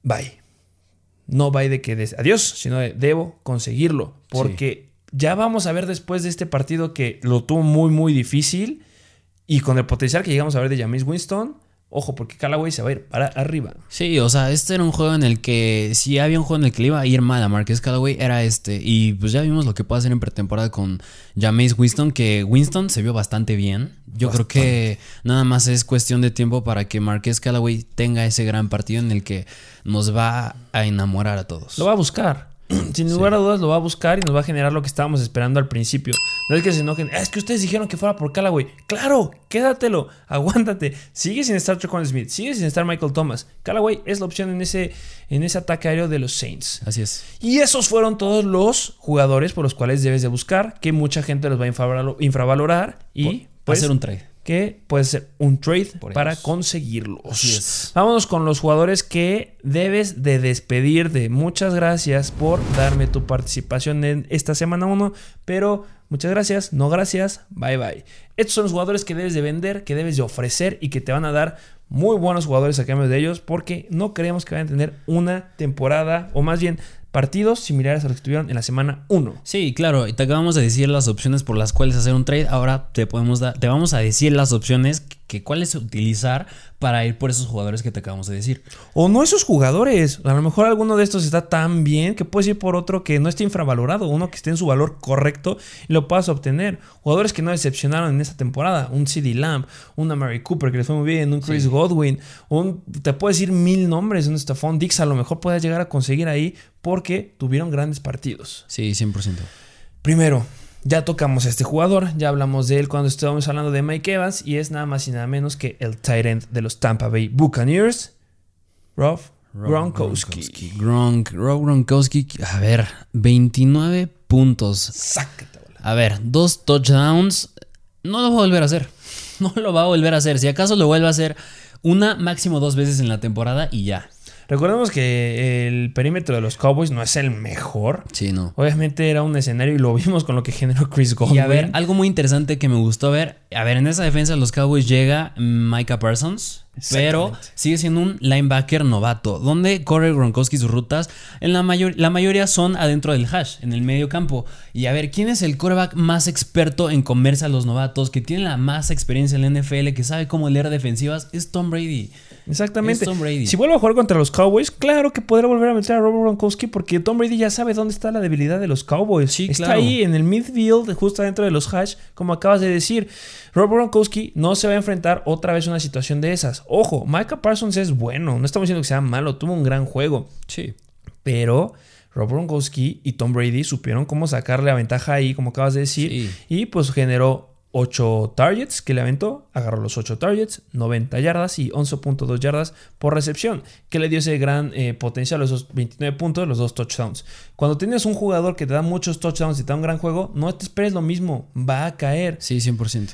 Bye. No bye de que des adiós, sino de debo conseguirlo. Porque ya vamos a ver después de este partido que lo tuvo muy, muy difícil. Y con el potencial que llegamos a ver de James Winston, Ojo, porque Callaway se va a ir para arriba. Sí, o sea, este era un juego en el que si había un juego en el que le iba a ir mal a Marquez Callaway, era este. Y pues ya vimos lo que puede hacer en pretemporada con James Winston, que Winston se vio bastante bien. Yo creo que nada más es cuestión de tiempo para que Marquez Callaway tenga ese gran partido en el que nos va a enamorar a todos. Lo va a buscar. sin lugar a dudas lo va a buscar y nos va a generar lo que estábamos esperando al principio. No es que se enojen, es que ustedes dijeron que fuera por Callaway. Claro, quédatelo, aguántate. Sigue sin estar Trequan Smith, sigue sin estar Michael Thomas. Callaway es la opción en ese, en ese ataque aéreo de los Saints. Así es. Y esos fueron todos los jugadores por los cuales debes de buscar, que mucha gente los va a infravalorar y... Pues, hacer un trade que puede ser un trade para conseguirlos. Vámonos con los jugadores que debes de despedir de muchas gracias por darme tu participación en esta semana 1, pero muchas gracias, no gracias, bye bye. Estos son los jugadores que debes de vender, que debes de ofrecer y que te van a dar muy buenos jugadores a cambio de ellos porque no creemos que vayan a tener una temporada o más bien partidos similares a los que tuvieron en la semana 1. Sí, claro, y te acabamos de decir las opciones por las cuales hacer un trade. Ahora te podemos dar, te vamos a decir las opciones que cuáles utilizar para ir por esos jugadores que te acabamos de decir. O no esos jugadores. A lo mejor alguno de estos está tan bien que puedes ir por otro que no esté infravalorado, uno que esté en su valor correcto y lo puedas obtener. Jugadores que no decepcionaron en esta temporada. Un CD Lamb, un Mary Cooper que le fue muy bien, un Chris Godwin, un, te puedes decir mil nombres, un Stephon Dix a lo mejor puedes llegar a conseguir ahí porque tuvieron grandes partidos. Sí, 100%. Primero, ya tocamos a este jugador, ya hablamos de él cuando estábamos hablando de Mike Evans y es nada más y nada menos que el tight end de los Tampa Bay Buccaneers, Rob Gronkowski. Gronk, Rob Gronkowski, a ver, 29 puntos. Sácate, a ver, dos touchdowns. No lo va a volver a hacer. No lo va a volver a hacer. Si acaso lo vuelve a hacer una, máximo dos veces en la temporada y ya. Recordemos que el perímetro de los Cowboys no es el mejor. Sí, no. Obviamente era un escenario y lo vimos con lo que generó Chris Godwin. Y a ver, algo muy interesante que me gustó ver. A ver, en esa defensa de los Cowboys llega Micah Parsons. Pero sigue siendo un linebacker novato, donde corre Gronkowski sus rutas. En la, mayor, la mayoría son adentro del hash, en el medio campo. Y a ver, ¿quién es el quarterback más experto en comerse a los novatos? Que tiene la más experiencia en la NFL, que sabe cómo leer defensivas. Es Tom Brady. Exactamente. Si vuelve a jugar contra los Cowboys, claro que podrá volver a meter a Robert Gronkowski porque Tom Brady ya sabe dónde está la debilidad de los Cowboys. Sí, está ahí en el midfield, justo dentro de los hash, como acabas de decir. Robert Gronkowski no se va a enfrentar otra vez a una situación de esas. Ojo, Micah Parsons es bueno, no estamos diciendo que sea malo, tuvo un gran juego. Sí. Pero Robert Gronkowski y Tom Brady supieron cómo sacarle la ventaja ahí, como acabas de decir, y pues generó 8 targets que le aventó, agarró los 8 targets, 90 yardas y 11.2 yardas por recepción, que le dio ese gran eh, potencial, esos 29 puntos, los dos touchdowns. Cuando tienes un jugador que te da muchos touchdowns y te da un gran juego, no te esperes lo mismo, va a caer. Sí, 100%.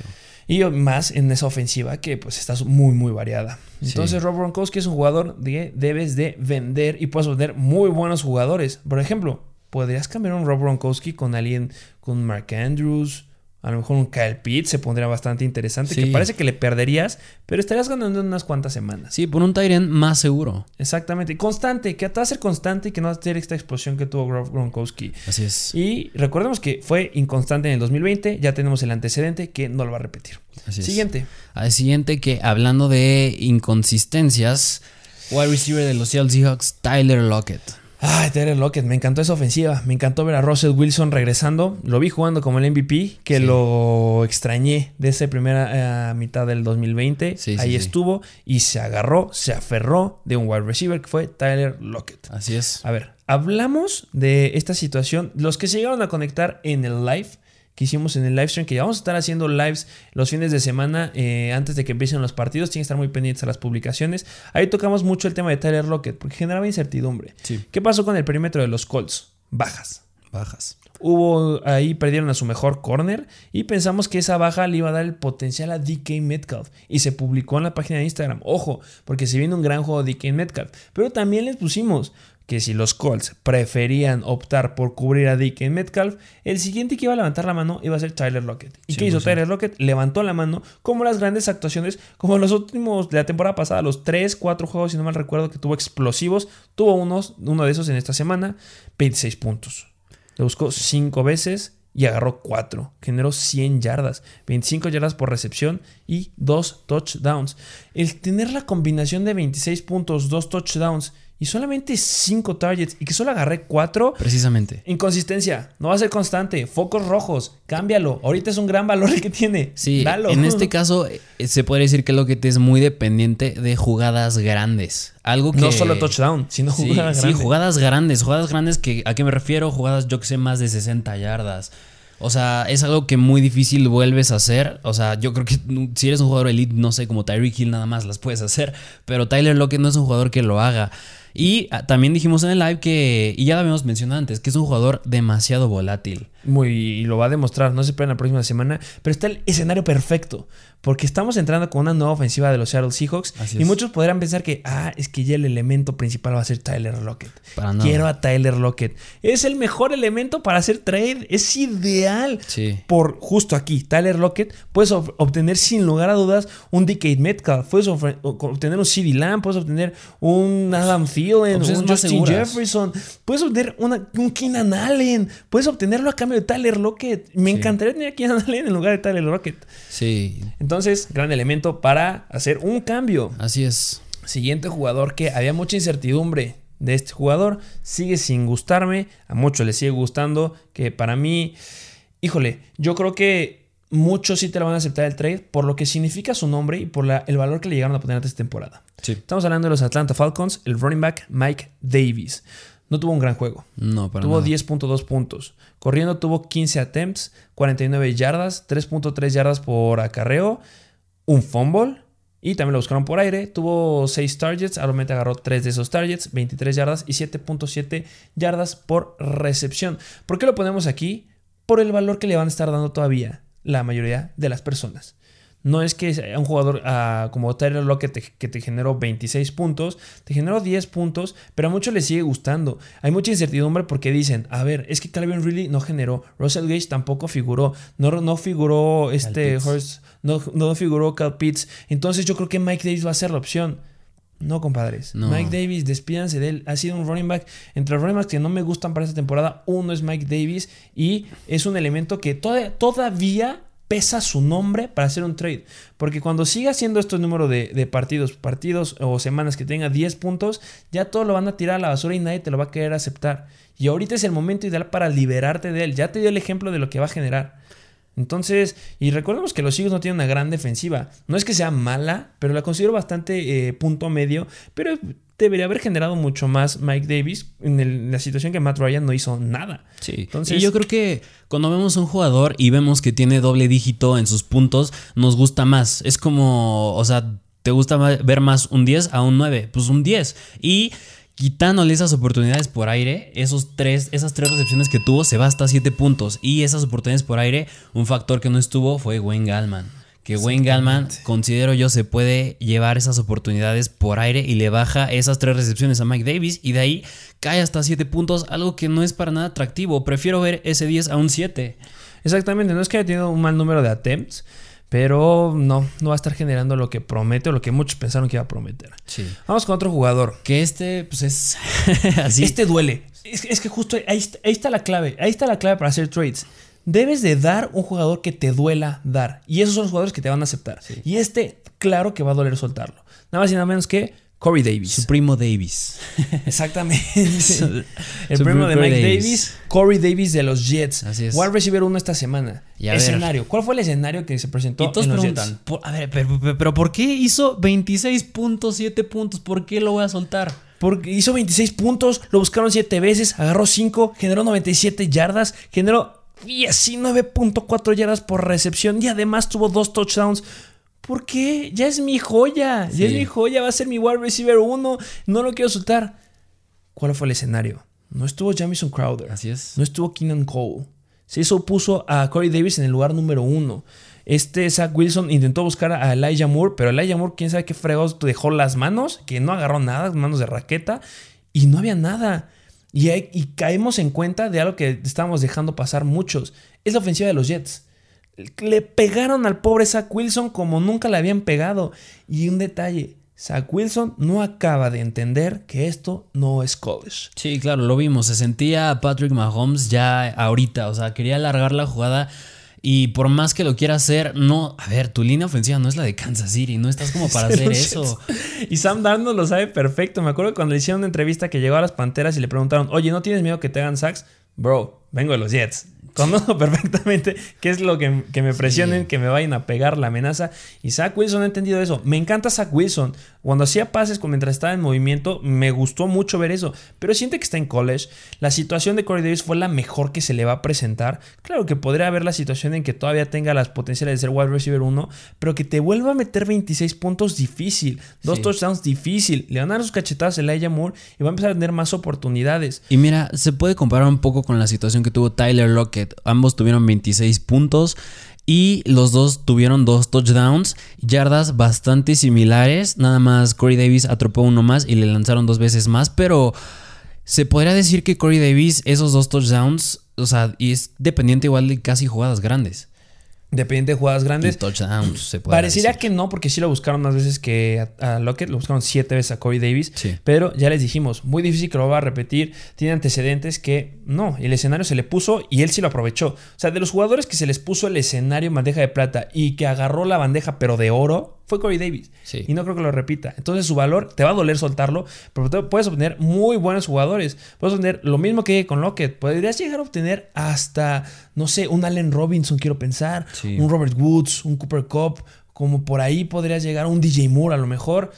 Y más en esa ofensiva que pues está muy muy variada. Entonces Rob Gronkowski es un jugador que debes de vender y puedes vender muy buenos jugadores. Por ejemplo, podrías cambiar un Rob Gronkowski con alguien, con Mark Andrews, a lo mejor un Kyle Pitt se pondría bastante interesante. Que parece que le perderías, pero estarías ganando en unas cuantas semanas. Sí, por un Tyrant más seguro. Exactamente. Constante, que va a ser constante y que no va a tener esta explosión que tuvo Gronkowski. Así es. Y recordemos que fue inconstante en el 2020. Ya tenemos el antecedente que no lo va a repetir. Así siguiente. Al siguiente que hablando de inconsistencias, wide receiver de los Seattle Seahawks, Tyler Lockett. Ay, Tyler Lockett, me encantó esa ofensiva. Me encantó ver a Russell Wilson regresando. Lo vi jugando como el MVP, que lo extrañé de esa primera eh, mitad del 2020. Ahí estuvo y se agarró, se aferró de un wide receiver que fue Tyler Lockett. Así es. A ver, hablamos de esta situación. Los que se llegaron a conectar en el live que hicimos en el live stream, que ya vamos a estar haciendo lives los fines de semana eh, antes de que empiecen los partidos. Tienen que estar muy pendientes a las publicaciones. Ahí tocamos mucho el tema de Tyler Lockett, porque generaba incertidumbre. ¿Qué pasó con el perímetro de los Colts? Bajas. Bajas. Hubo ahí perdieron a su mejor corner y pensamos que esa baja le iba a dar el potencial a DK Metcalf y se publicó en la página de Instagram. Ojo, porque se viene un gran juego de DK Metcalf, pero también les pusimos que si los Colts preferían optar por cubrir a Dick en Metcalf, el siguiente que iba a levantar la mano iba a ser Tyler Lockett. ¿Y qué hizo Tyler Lockett? Levantó la mano como las grandes actuaciones, como los últimos de la temporada pasada, los 3, 4 juegos, si no mal recuerdo, que tuvo explosivos. Tuvo unos, uno de esos en esta semana, 26 puntos. Le buscó 5 veces y agarró 4. Generó 100 yardas, 25 yardas por recepción y 2 touchdowns. El tener la combinación de 26 puntos, 2 touchdowns y solamente 5 targets y que solo agarré 4. Precisamente. Inconsistencia. No va a ser constante. Focos rojos. Cámbialo. Ahorita es un gran valor el que tiene. Sí. En este caso, eh, se puede decir que lo que te es muy dependiente de jugadas grandes. Algo que. No solo touchdown, sino jugadas grandes. Sí, jugadas grandes. Jugadas grandes que. ¿A qué me refiero? Jugadas, yo que sé, más de 60 yardas. O sea, es algo que muy difícil vuelves a hacer. O sea, yo creo que si eres un jugador elite, no sé, como Tyreek Hill nada más las puedes hacer. Pero Tyler Lockett no es un jugador que lo haga. Y ah, también dijimos en el live que, y ya lo habíamos mencionado antes, que es un jugador demasiado volátil. Muy, y lo va a demostrar, no se espera la próxima semana, pero está el escenario perfecto, porque estamos entrando con una nueva ofensiva de los Seattle Seahawks y muchos podrán pensar que, ah, es que ya el elemento principal va a ser Tyler Lockett. Quiero a Tyler Lockett. Es el mejor elemento para hacer trade, es ideal. Sí. Por justo aquí, Tyler Lockett, puedes obtener sin lugar a dudas un Decade Metcalf, puedes obtener un CD Lamb, puedes obtener un Adam Thielen, un Justin Jefferson, puedes obtener un Keenan Allen, puedes obtenerlo a cambio de Tyler Lockett. Me encantaría tener a Keenan Allen en lugar de Tyler Lockett. Sí. Entonces, gran elemento para hacer un cambio. Así es. Siguiente jugador que había mucha incertidumbre de este jugador. Sigue sin gustarme. A muchos les sigue gustando. Que para mí, híjole, yo creo que muchos sí te lo van a aceptar el trade por lo que significa su nombre y por el valor que le llegaron a poner esta temporada. Sí. Estamos hablando de los Atlanta Falcons, el running back Mike Davis. No tuvo un gran juego. No, para Tuvo 10.2 puntos. Corriendo tuvo 15 attempts, 49 yardas, 3.3 yardas por acarreo, un fumble y también lo buscaron por aire. Tuvo 6 targets, realmente agarró 3 de esos targets, 23 yardas y 7.7 yardas por recepción. ¿Por qué lo ponemos aquí? Por el valor que le van a estar dando todavía la mayoría de las personas. No es que un jugador ah, como Tyler Lockett que te generó 26 puntos, te generó 10 puntos, pero a muchos les sigue gustando. Hay mucha incertidumbre porque dicen, a ver, es que Calvin Ridley no generó, Russell Gage tampoco figuró, no, no figuró este Horst, no, no figuró Cal Pitts. Entonces yo creo que Mike Davis va a ser la opción. No, compadres. Mike Davis, despídanse de él. Ha sido un running back. Entre los running backs que no me gustan para esta temporada, uno es Mike Davis y es un elemento que todavía pesa su nombre para hacer un trade. Porque cuando siga haciendo estos números de, partidos, partidos o semanas que tenga 10 puntos, ya todo lo van a tirar a la basura y nadie te lo va a querer aceptar. Y ahorita es el momento ideal para liberarte de él. Ya te dio el ejemplo de lo que va a generar. Entonces, y recordemos que los Eagles no tienen una gran defensiva. No es que sea mala, pero la considero bastante eh, punto medio. Pero debería haber generado mucho más Mike Davis en, la situación que Matt Ryan no hizo nada. Sí. Entonces, y yo creo que cuando vemos un jugador y vemos que tiene doble dígito en sus puntos, nos gusta más. Es como, o sea, ¿te gusta ver más un 10 a un 9? Pues un 10. Y quitándole esas oportunidades por aire, esos tres, esas tres recepciones que tuvo, se va hasta 7 puntos. Y esas oportunidades por aire, un factor que no estuvo fue Wayne Gallman. Que Wayne Gallman, considero yo, se puede llevar esas oportunidades por aire y le baja esas tres recepciones a Mike Davis y de ahí cae hasta 7 puntos, algo que no es para nada atractivo. Prefiero ver ese 10 a un 7. Exactamente, no es que haya tenido un mal número de attempts, pero no, no va a estar generando lo que promete o lo que muchos pensaron que iba a prometer. Sí. Vamos con otro jugador. Que este, pues es así. Este duele. Es, que justo ahí está, la clave. Ahí está la clave para hacer trades. Debes de dar un jugador que te duela dar. Y esos son los jugadores que te van a aceptar. Y este, claro que va a doler soltarlo. Nada más y nada menos que Corey Davis. Su primo Davis. Exactamente. el primo de Mike Davis. Corey Davis de los Jets. Así es. a recibir uno esta semana. escenario. ¿Cuál fue el escenario que se presentó y todos preguntan, a ver, pero, ¿por qué hizo 26.7 puntos? ¿Por qué lo voy a soltar? Porque hizo 26 puntos, lo buscaron 7 veces, agarró 5, generó 97 yardas, generó 19.4 yardas por recepción y además tuvo dos touchdowns. ¿Por qué? Ya es mi joya. Ya es mi joya. Va a ser mi wide receiver 1. No lo quiero soltar. ¿Cuál fue el escenario? No estuvo Jamison Crowder. Así es. No estuvo Keenan Cole. Se hizo puso a Corey Davis en el lugar número uno. Este Zach Wilson intentó buscar a Elijah Moore, pero Elijah Moore, quién sabe qué fregados dejó las manos, que no agarró nada, manos de raqueta, y no había nada. Y, y caemos en cuenta de algo que estábamos dejando pasar muchos. Es la ofensiva de los Jets le pegaron al pobre Zach Wilson como nunca le habían pegado. Y un detalle, Zach Wilson no acaba de entender que esto no es college. Sí, claro, lo vimos. Se sentía Patrick Mahomes ya ahorita. O sea, quería alargar la jugada. Y por más que lo quiera hacer, no. A ver, tu línea ofensiva no es la de Kansas City. No estás como para hacer eso. Y Sam Darnold lo sabe perfecto. Me acuerdo cuando le hicieron una entrevista que llegó a las panteras y le preguntaron: Oye, ¿no tienes miedo que te hagan sacks? Bro, vengo de los Jets. Conozco perfectamente qué es lo que, me presionen, que me vayan a pegar la amenaza. Y Zach Wilson ha entendido eso. Me encanta Zach Wilson. Cuando hacía pases mientras estaba en movimiento, me gustó mucho ver eso. Pero siente que está en college. La situación de Corey Davis fue la mejor que se le va a presentar. Claro que podría haber la situación en que todavía tenga las potenciales de ser wide receiver 1, pero que te vuelva a meter 26 puntos difícil. Dos touchdowns difícil. Le van a dar sus cachetadas a Elijah Moore y va a empezar a tener más oportunidades. Y mira, se puede comparar un poco con la situación que tuvo Tyler Lockett Ambos tuvieron 26 puntos y los dos tuvieron dos touchdowns, yardas bastante similares. Nada más Corey Davis atropó uno más y le lanzaron dos veces más, pero se podría decir que Corey Davis, esos dos touchdowns, o sea, y es dependiente igual de casi jugadas grandes. Dependiente de jugadas grandes. touchdowns, se puede Parecería que no, porque sí lo buscaron más veces que a, Lockett. Lo buscaron siete veces a Corey Davis. Pero ya les dijimos, muy difícil que lo va a repetir. Tiene antecedentes que no. El escenario se le puso y él sí lo aprovechó. O sea, de los jugadores que se les puso el escenario bandeja de plata y que agarró la bandeja pero de oro, fue Corey Davis. Y no creo que lo repita. Entonces su valor te va a doler soltarlo, pero puedes obtener muy buenos jugadores. Puedes obtener lo mismo que con Lockett. Podrías llegar a obtener hasta, no sé, un Allen Robinson, quiero pensar, un Robert Woods, un Cooper Cup. Como por ahí podrías llegar un DJ Moore a lo mejor.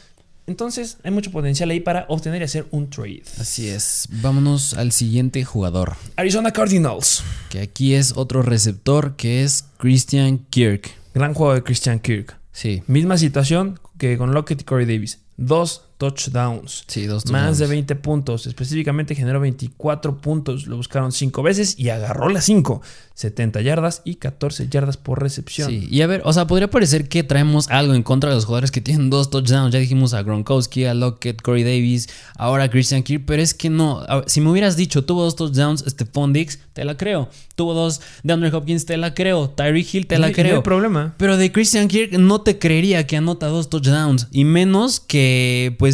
Entonces hay mucho potencial ahí para obtener y hacer un trade. Así es. Vámonos al siguiente jugador. Arizona Cardinals. Que aquí es otro receptor que es Christian Kirk. Gran juego de Christian Kirk. Sí. Misma situación que con Lockett y Corey Davis. Dos touchdowns. Sí, dos Más de touchdowns. 20 puntos. Específicamente generó 24 puntos. Lo buscaron 5 veces y agarró las 5. 70 yardas y 14 yardas por recepción. Sí, y a ver, o sea, podría parecer que traemos algo en contra de los jugadores que tienen dos touchdowns. Ya dijimos a Gronkowski, a Lockett, Corey Davis, ahora a Christian Kirk, pero es que no. Si me hubieras dicho, tuvo dos touchdowns, Stephon Dix, te la creo. Tuvo dos de Andrew Hopkins, te la creo. Tyreek Hill, te No la hay- no hay creo. problema. Pero de Christian Kirk no te creería que anota dos touchdowns. Y menos que, pues,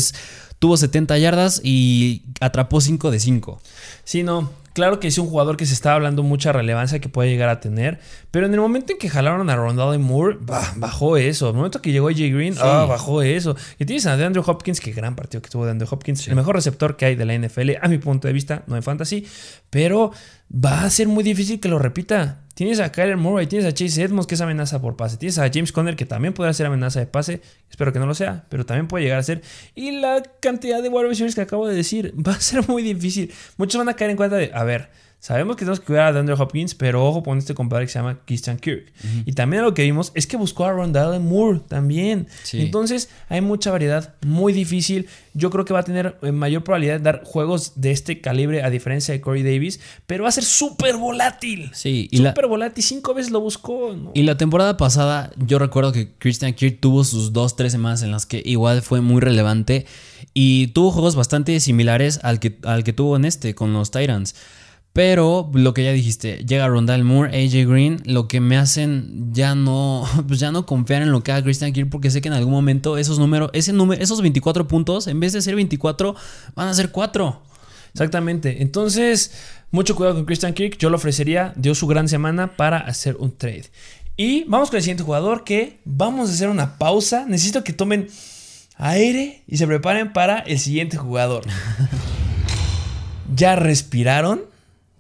tuvo 70 yardas y atrapó 5 de 5. Sí, no. Claro que es un jugador que se está hablando mucha relevancia que puede llegar a tener. Pero en el momento en que jalaron a Rondale Moore, bah, bajó eso. En el momento que llegó AJ Green, Sí. ah, bajó eso. Y tienes a Andrew Hopkins, que gran partido que tuvo de Andrew Hopkins. El mejor receptor que hay de la NFL, a mi punto de vista, no en fantasy. Pero va a ser muy difícil que lo repita. Tienes a Kyler Murray, tienes a Chase Edmonds, que es amenaza por pase. Tienes a James Conner, que también podrá ser amenaza de pase. Espero que no lo sea, pero también puede llegar a ser. Y la cantidad de wide receivers que acabo de decir va a ser muy difícil. Muchos van a caer en cuenta de, a ver, sabemos que tenemos que cuidar a Andrew Hopkins, pero ojo con este compadre que se llama Christian Kirk. Y también lo que vimos es que buscó a Rondale Moore también. Sí. Entonces hay mucha variedad, muy difícil. Yo creo que va a tener eh, mayor probabilidad de dar juegos de este calibre a diferencia de Corey Davis, pero va a ser súper volátil. Sí, y Súper volátil, cinco veces lo buscó. ¿no? Y la temporada pasada, yo recuerdo que Christian Kirk tuvo sus dos, tres semanas en las que igual fue muy relevante y tuvo juegos bastante similares al que, al que tuvo en este con los Titans. Pero lo que ya dijiste, llega Rondal Moore, AJ Green, lo que me hacen ya no, pues ya no confiar en lo que haga Christian Kirk porque sé que en algún momento esos números, ese número, esos 24 puntos, en vez de ser 24, van a ser 4. Exactamente. Entonces, mucho cuidado con Christian Kirk. Yo lo ofrecería, dio su gran semana para hacer un trade. Y vamos con el siguiente jugador que vamos a hacer una pausa. Necesito que tomen aire y se preparen para el siguiente jugador. ¿Ya respiraron?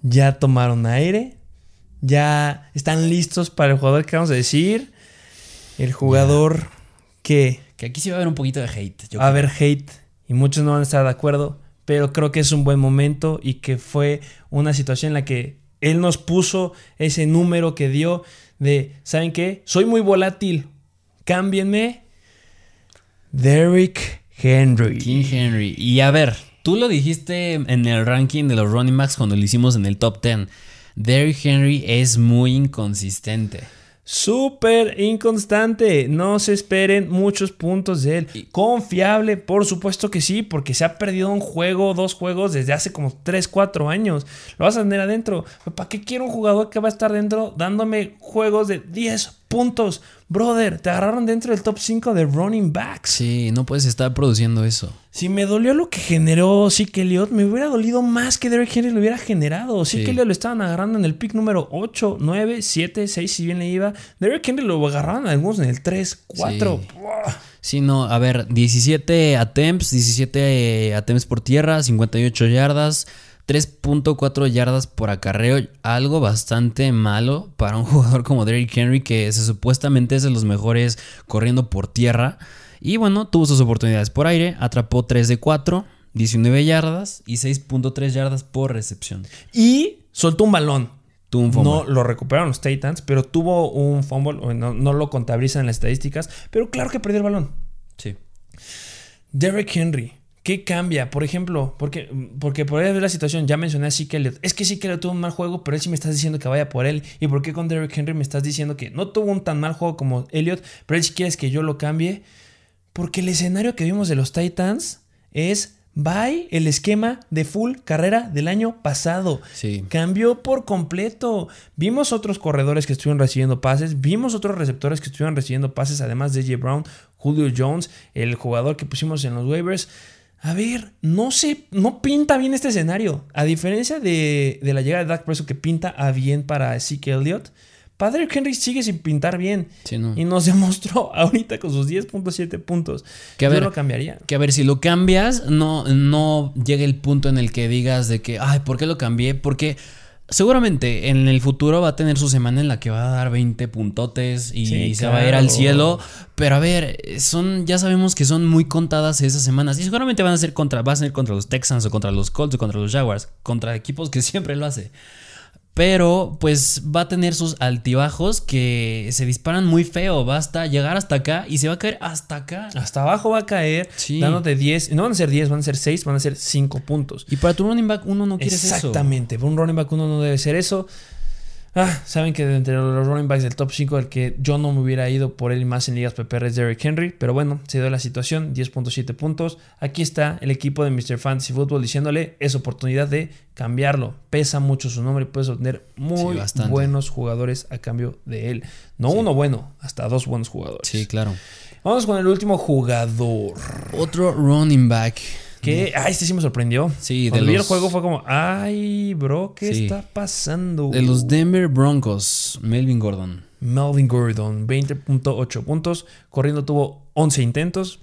¿Ya tomaron aire? ¿Ya están listos para el jugador que vamos a decir? El jugador que Que aquí sí va a haber un poquito de hate. yo va a haber hate y muchos no van a estar de acuerdo, pero creo que es un buen momento y que fue una situación en la que él nos puso ese número que dio de, ¿saben qué? Soy muy volátil, cámbienme. Derrick Henry. King Henry. Y a ver, tú lo dijiste en el ranking de los running backs cuando lo hicimos en el top 10. Derrick Henry es muy inconsistente. Súper inconstante. No se esperen muchos puntos de él. Confiable, por supuesto que sí, porque se ha perdido un juego, dos juegos desde hace como 3, 4 años. Lo vas a tener adentro. ¿Para qué quiero un jugador que va a estar dentro dándome juegos de 10 puntos? Brother, te agarraron dentro del top 5 de running backs. Sí, no puedes estar produciendo eso. Si me dolió lo que generó Zeke Elliott, me hubiera dolido más que Derrick Henry lo hubiera generado. Zeke Sí. Elliott lo estaban agarrando en el pick número 8, 9, 7, 6, si bien le iba. Derrick Henry lo agarraron algunos en el 3, 4. Sí. Sí, no, a ver, 17 attempts, 17 attempts por tierra, 58 yardas, 3.4 yardas por acarreo, algo bastante malo para un jugador como Derrick Henry que se supuestamente es de los mejores corriendo por tierra. Y bueno, tuvo sus oportunidades por aire, atrapó 3 de 4, 19 yardas y 6.3 yardas por recepción. Y soltó un balón. Tuvo un fumble. No lo recuperaron los Titans, pero tuvo un fumble. No, no lo contabilizan en las estadísticas, pero claro que perdió el balón. Sí. Derrick Henry. ¿Qué cambia? Por ejemplo, porque, porque por ver la situación, ya mencioné a Zeke Elliott. Es que Zeke Elliott tuvo un mal juego, pero él sí me estás diciendo que vaya por él. ¿Y por qué con Derrick Henry me estás diciendo que no tuvo un tan mal juego como Elliott, pero él sí quieres que yo lo cambie? Porque el escenario que vimos de los Titans es bye el esquema de full carrera del año pasado. Sí. Cambió por completo. Vimos otros corredores que estuvieron recibiendo pases, vimos otros receptores que estuvieron recibiendo pases, además de J. Brown, Julio Jones, el jugador que pusimos en los waivers. A ver, no se, no pinta bien este escenario. A diferencia de, de la llegada de Dak Prescott que pinta a bien para Zeke Elliott, Padre Henry sigue sin pintar bien. Sí, no. Y nos demostró ahorita con sus 10.7 puntos. Que a Yo ver, lo cambiaría. Que a ver, si lo cambias, no, no llega el punto en el que digas de que, ay, ¿por qué lo cambié? Porque seguramente en el futuro va a tener su semana en la que va a dar 20 puntotes y Sí, se va a ir al cielo. Pero a ver, son, ya sabemos que son muy contadas esas semanas. Y seguramente van a ser contra, va a ser contra los Texans o contra los Colts o contra los Jaguars, contra equipos que siempre lo hace. Pero pues va a tener sus altibajos que se disparan muy feo. Va hasta llegar hasta acá y se va a caer hasta acá. Hasta abajo va a caer, Sí. dándote 10. No van a ser 10, van a ser 6, van a ser 5 puntos. Y para tu running back uno no quieres eso. Exactamente. Para un running back uno no debe ser eso. Ah, saben que de entre los running backs del top 5, el que yo no me hubiera ido por él y más en ligas PPR es Derrick Henry. Pero bueno, se dio la situación, 10.7 puntos. Aquí está el equipo de Mr. Fantasy Football diciéndole, es oportunidad de cambiarlo. Pesa mucho su nombre y puedes obtener muy Sí, buenos jugadores a cambio de él. No uno bueno, hasta dos buenos jugadores. Sí, claro. Vamos con el último jugador. Otro running back. Que, ay, este sí me sorprendió. Sí, de Cuando el juego fue como, ay, bro, ¿qué Sí. está pasando? De los Denver Broncos, Melvin Gordon. Melvin Gordon, 20.8 puntos. Corriendo tuvo 11 intentos.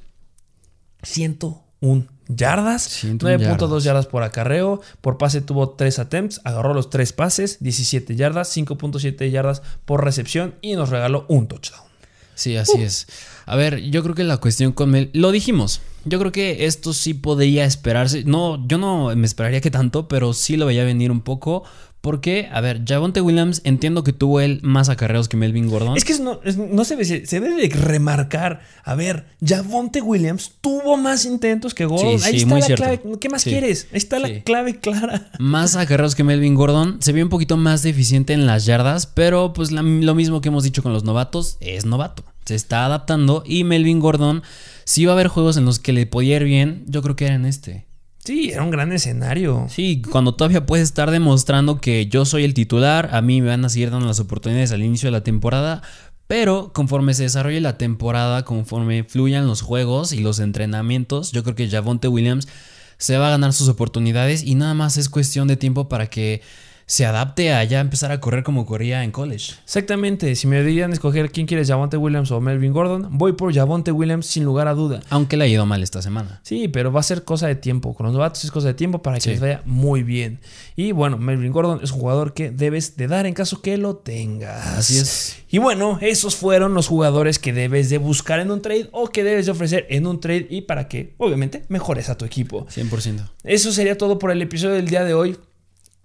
101 yardas. 101 9.2 yardas. yardas por acarreo. Por pase tuvo 3 attempts. Agarró los 3 pases. 17 yardas. 5.7 yardas por recepción. Y nos regaló un touchdown. Sí, así es. A ver, yo creo que la cuestión con Mel. Lo dijimos. Yo creo que esto sí podría esperarse. No, yo no me esperaría que tanto, pero sí lo veía venir un poco. Porque, a ver, Javonte Williams, entiendo que tuvo él más acarreos que Melvin Gordon. Es que no, es- no se, ve, se debe de remarcar. A ver, Javonte Williams tuvo más intentos que Gordon. Sí, Ahí sí, está muy la cierto. clave. ¿Qué más Sí. quieres? Ahí está la clave clara. más acarreos que Melvin Gordon. Se vio un poquito más deficiente en las yardas, pero pues la- lo mismo que hemos dicho con los novatos, es novato. Se está adaptando y Melvin Gordon, si va a haber juegos en los que le podía ir bien, yo creo que era en este. Sí, era un gran escenario. Sí, cuando todavía puedes estar demostrando que yo soy el titular, a mí me van a seguir dando las oportunidades al inicio de la temporada, pero conforme se desarrolle la temporada, conforme fluyan los juegos y los entrenamientos, yo creo que Javonte Williams se va a ganar sus oportunidades y nada más es cuestión de tiempo para que se adapte a ya empezar a correr como corría en college. Exactamente. Si me dirían escoger quién quieres, Javonte Williams o Melvin Gordon, voy por Javonte Williams sin lugar a duda. Aunque le ha ido mal esta semana. Sí, pero va a ser cosa de tiempo. Con los novatos es cosa de tiempo para que Sí. les vaya muy bien. Y bueno, Melvin Gordon es un jugador que debes de dar en caso que lo tengas. Así es. Y bueno, esos fueron los jugadores que debes de buscar en un trade o que debes de ofrecer en un trade y para que, obviamente, mejores a tu equipo. 100%. Eso sería todo por el episodio del día de hoy.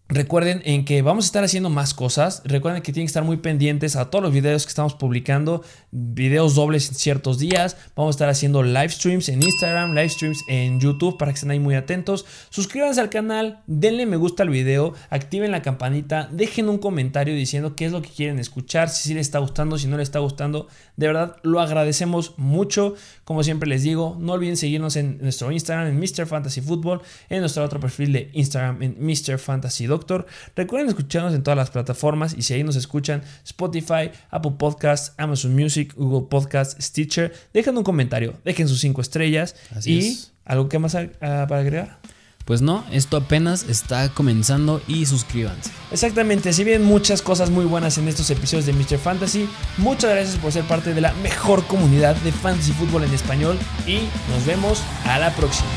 Recuerden en que vamos a estar haciendo más cosas. Recuerden que tienen que estar muy pendientes a todos los videos que estamos publicando. Videos dobles en ciertos días. Vamos a estar haciendo live streams en Instagram, live streams en YouTube para que estén ahí muy atentos. Suscríbanse al canal, denle me gusta al video, activen la campanita, dejen un comentario diciendo qué es lo que quieren escuchar, si sí les está gustando, si no les está gustando. De verdad lo agradecemos mucho. Como siempre les digo, no olviden seguirnos en nuestro Instagram en Mr. Fantasy Football, en nuestro otro perfil de Instagram en Mr. Fantasy Doctor. Recuerden escucharnos en todas las plataformas y si ahí nos escuchan Spotify, Apple Podcasts, Amazon Music, Google Podcasts, Stitcher, dejen un comentario, dejen sus cinco estrellas Así y es. algo que más para agregar. Pues no, esto apenas está comenzando y suscríbanse. Exactamente, si bien muchas cosas muy buenas en estos episodios de Mr. Fantasy, muchas gracias por ser parte de la mejor comunidad de fantasy fútbol en español y nos vemos a la próxima.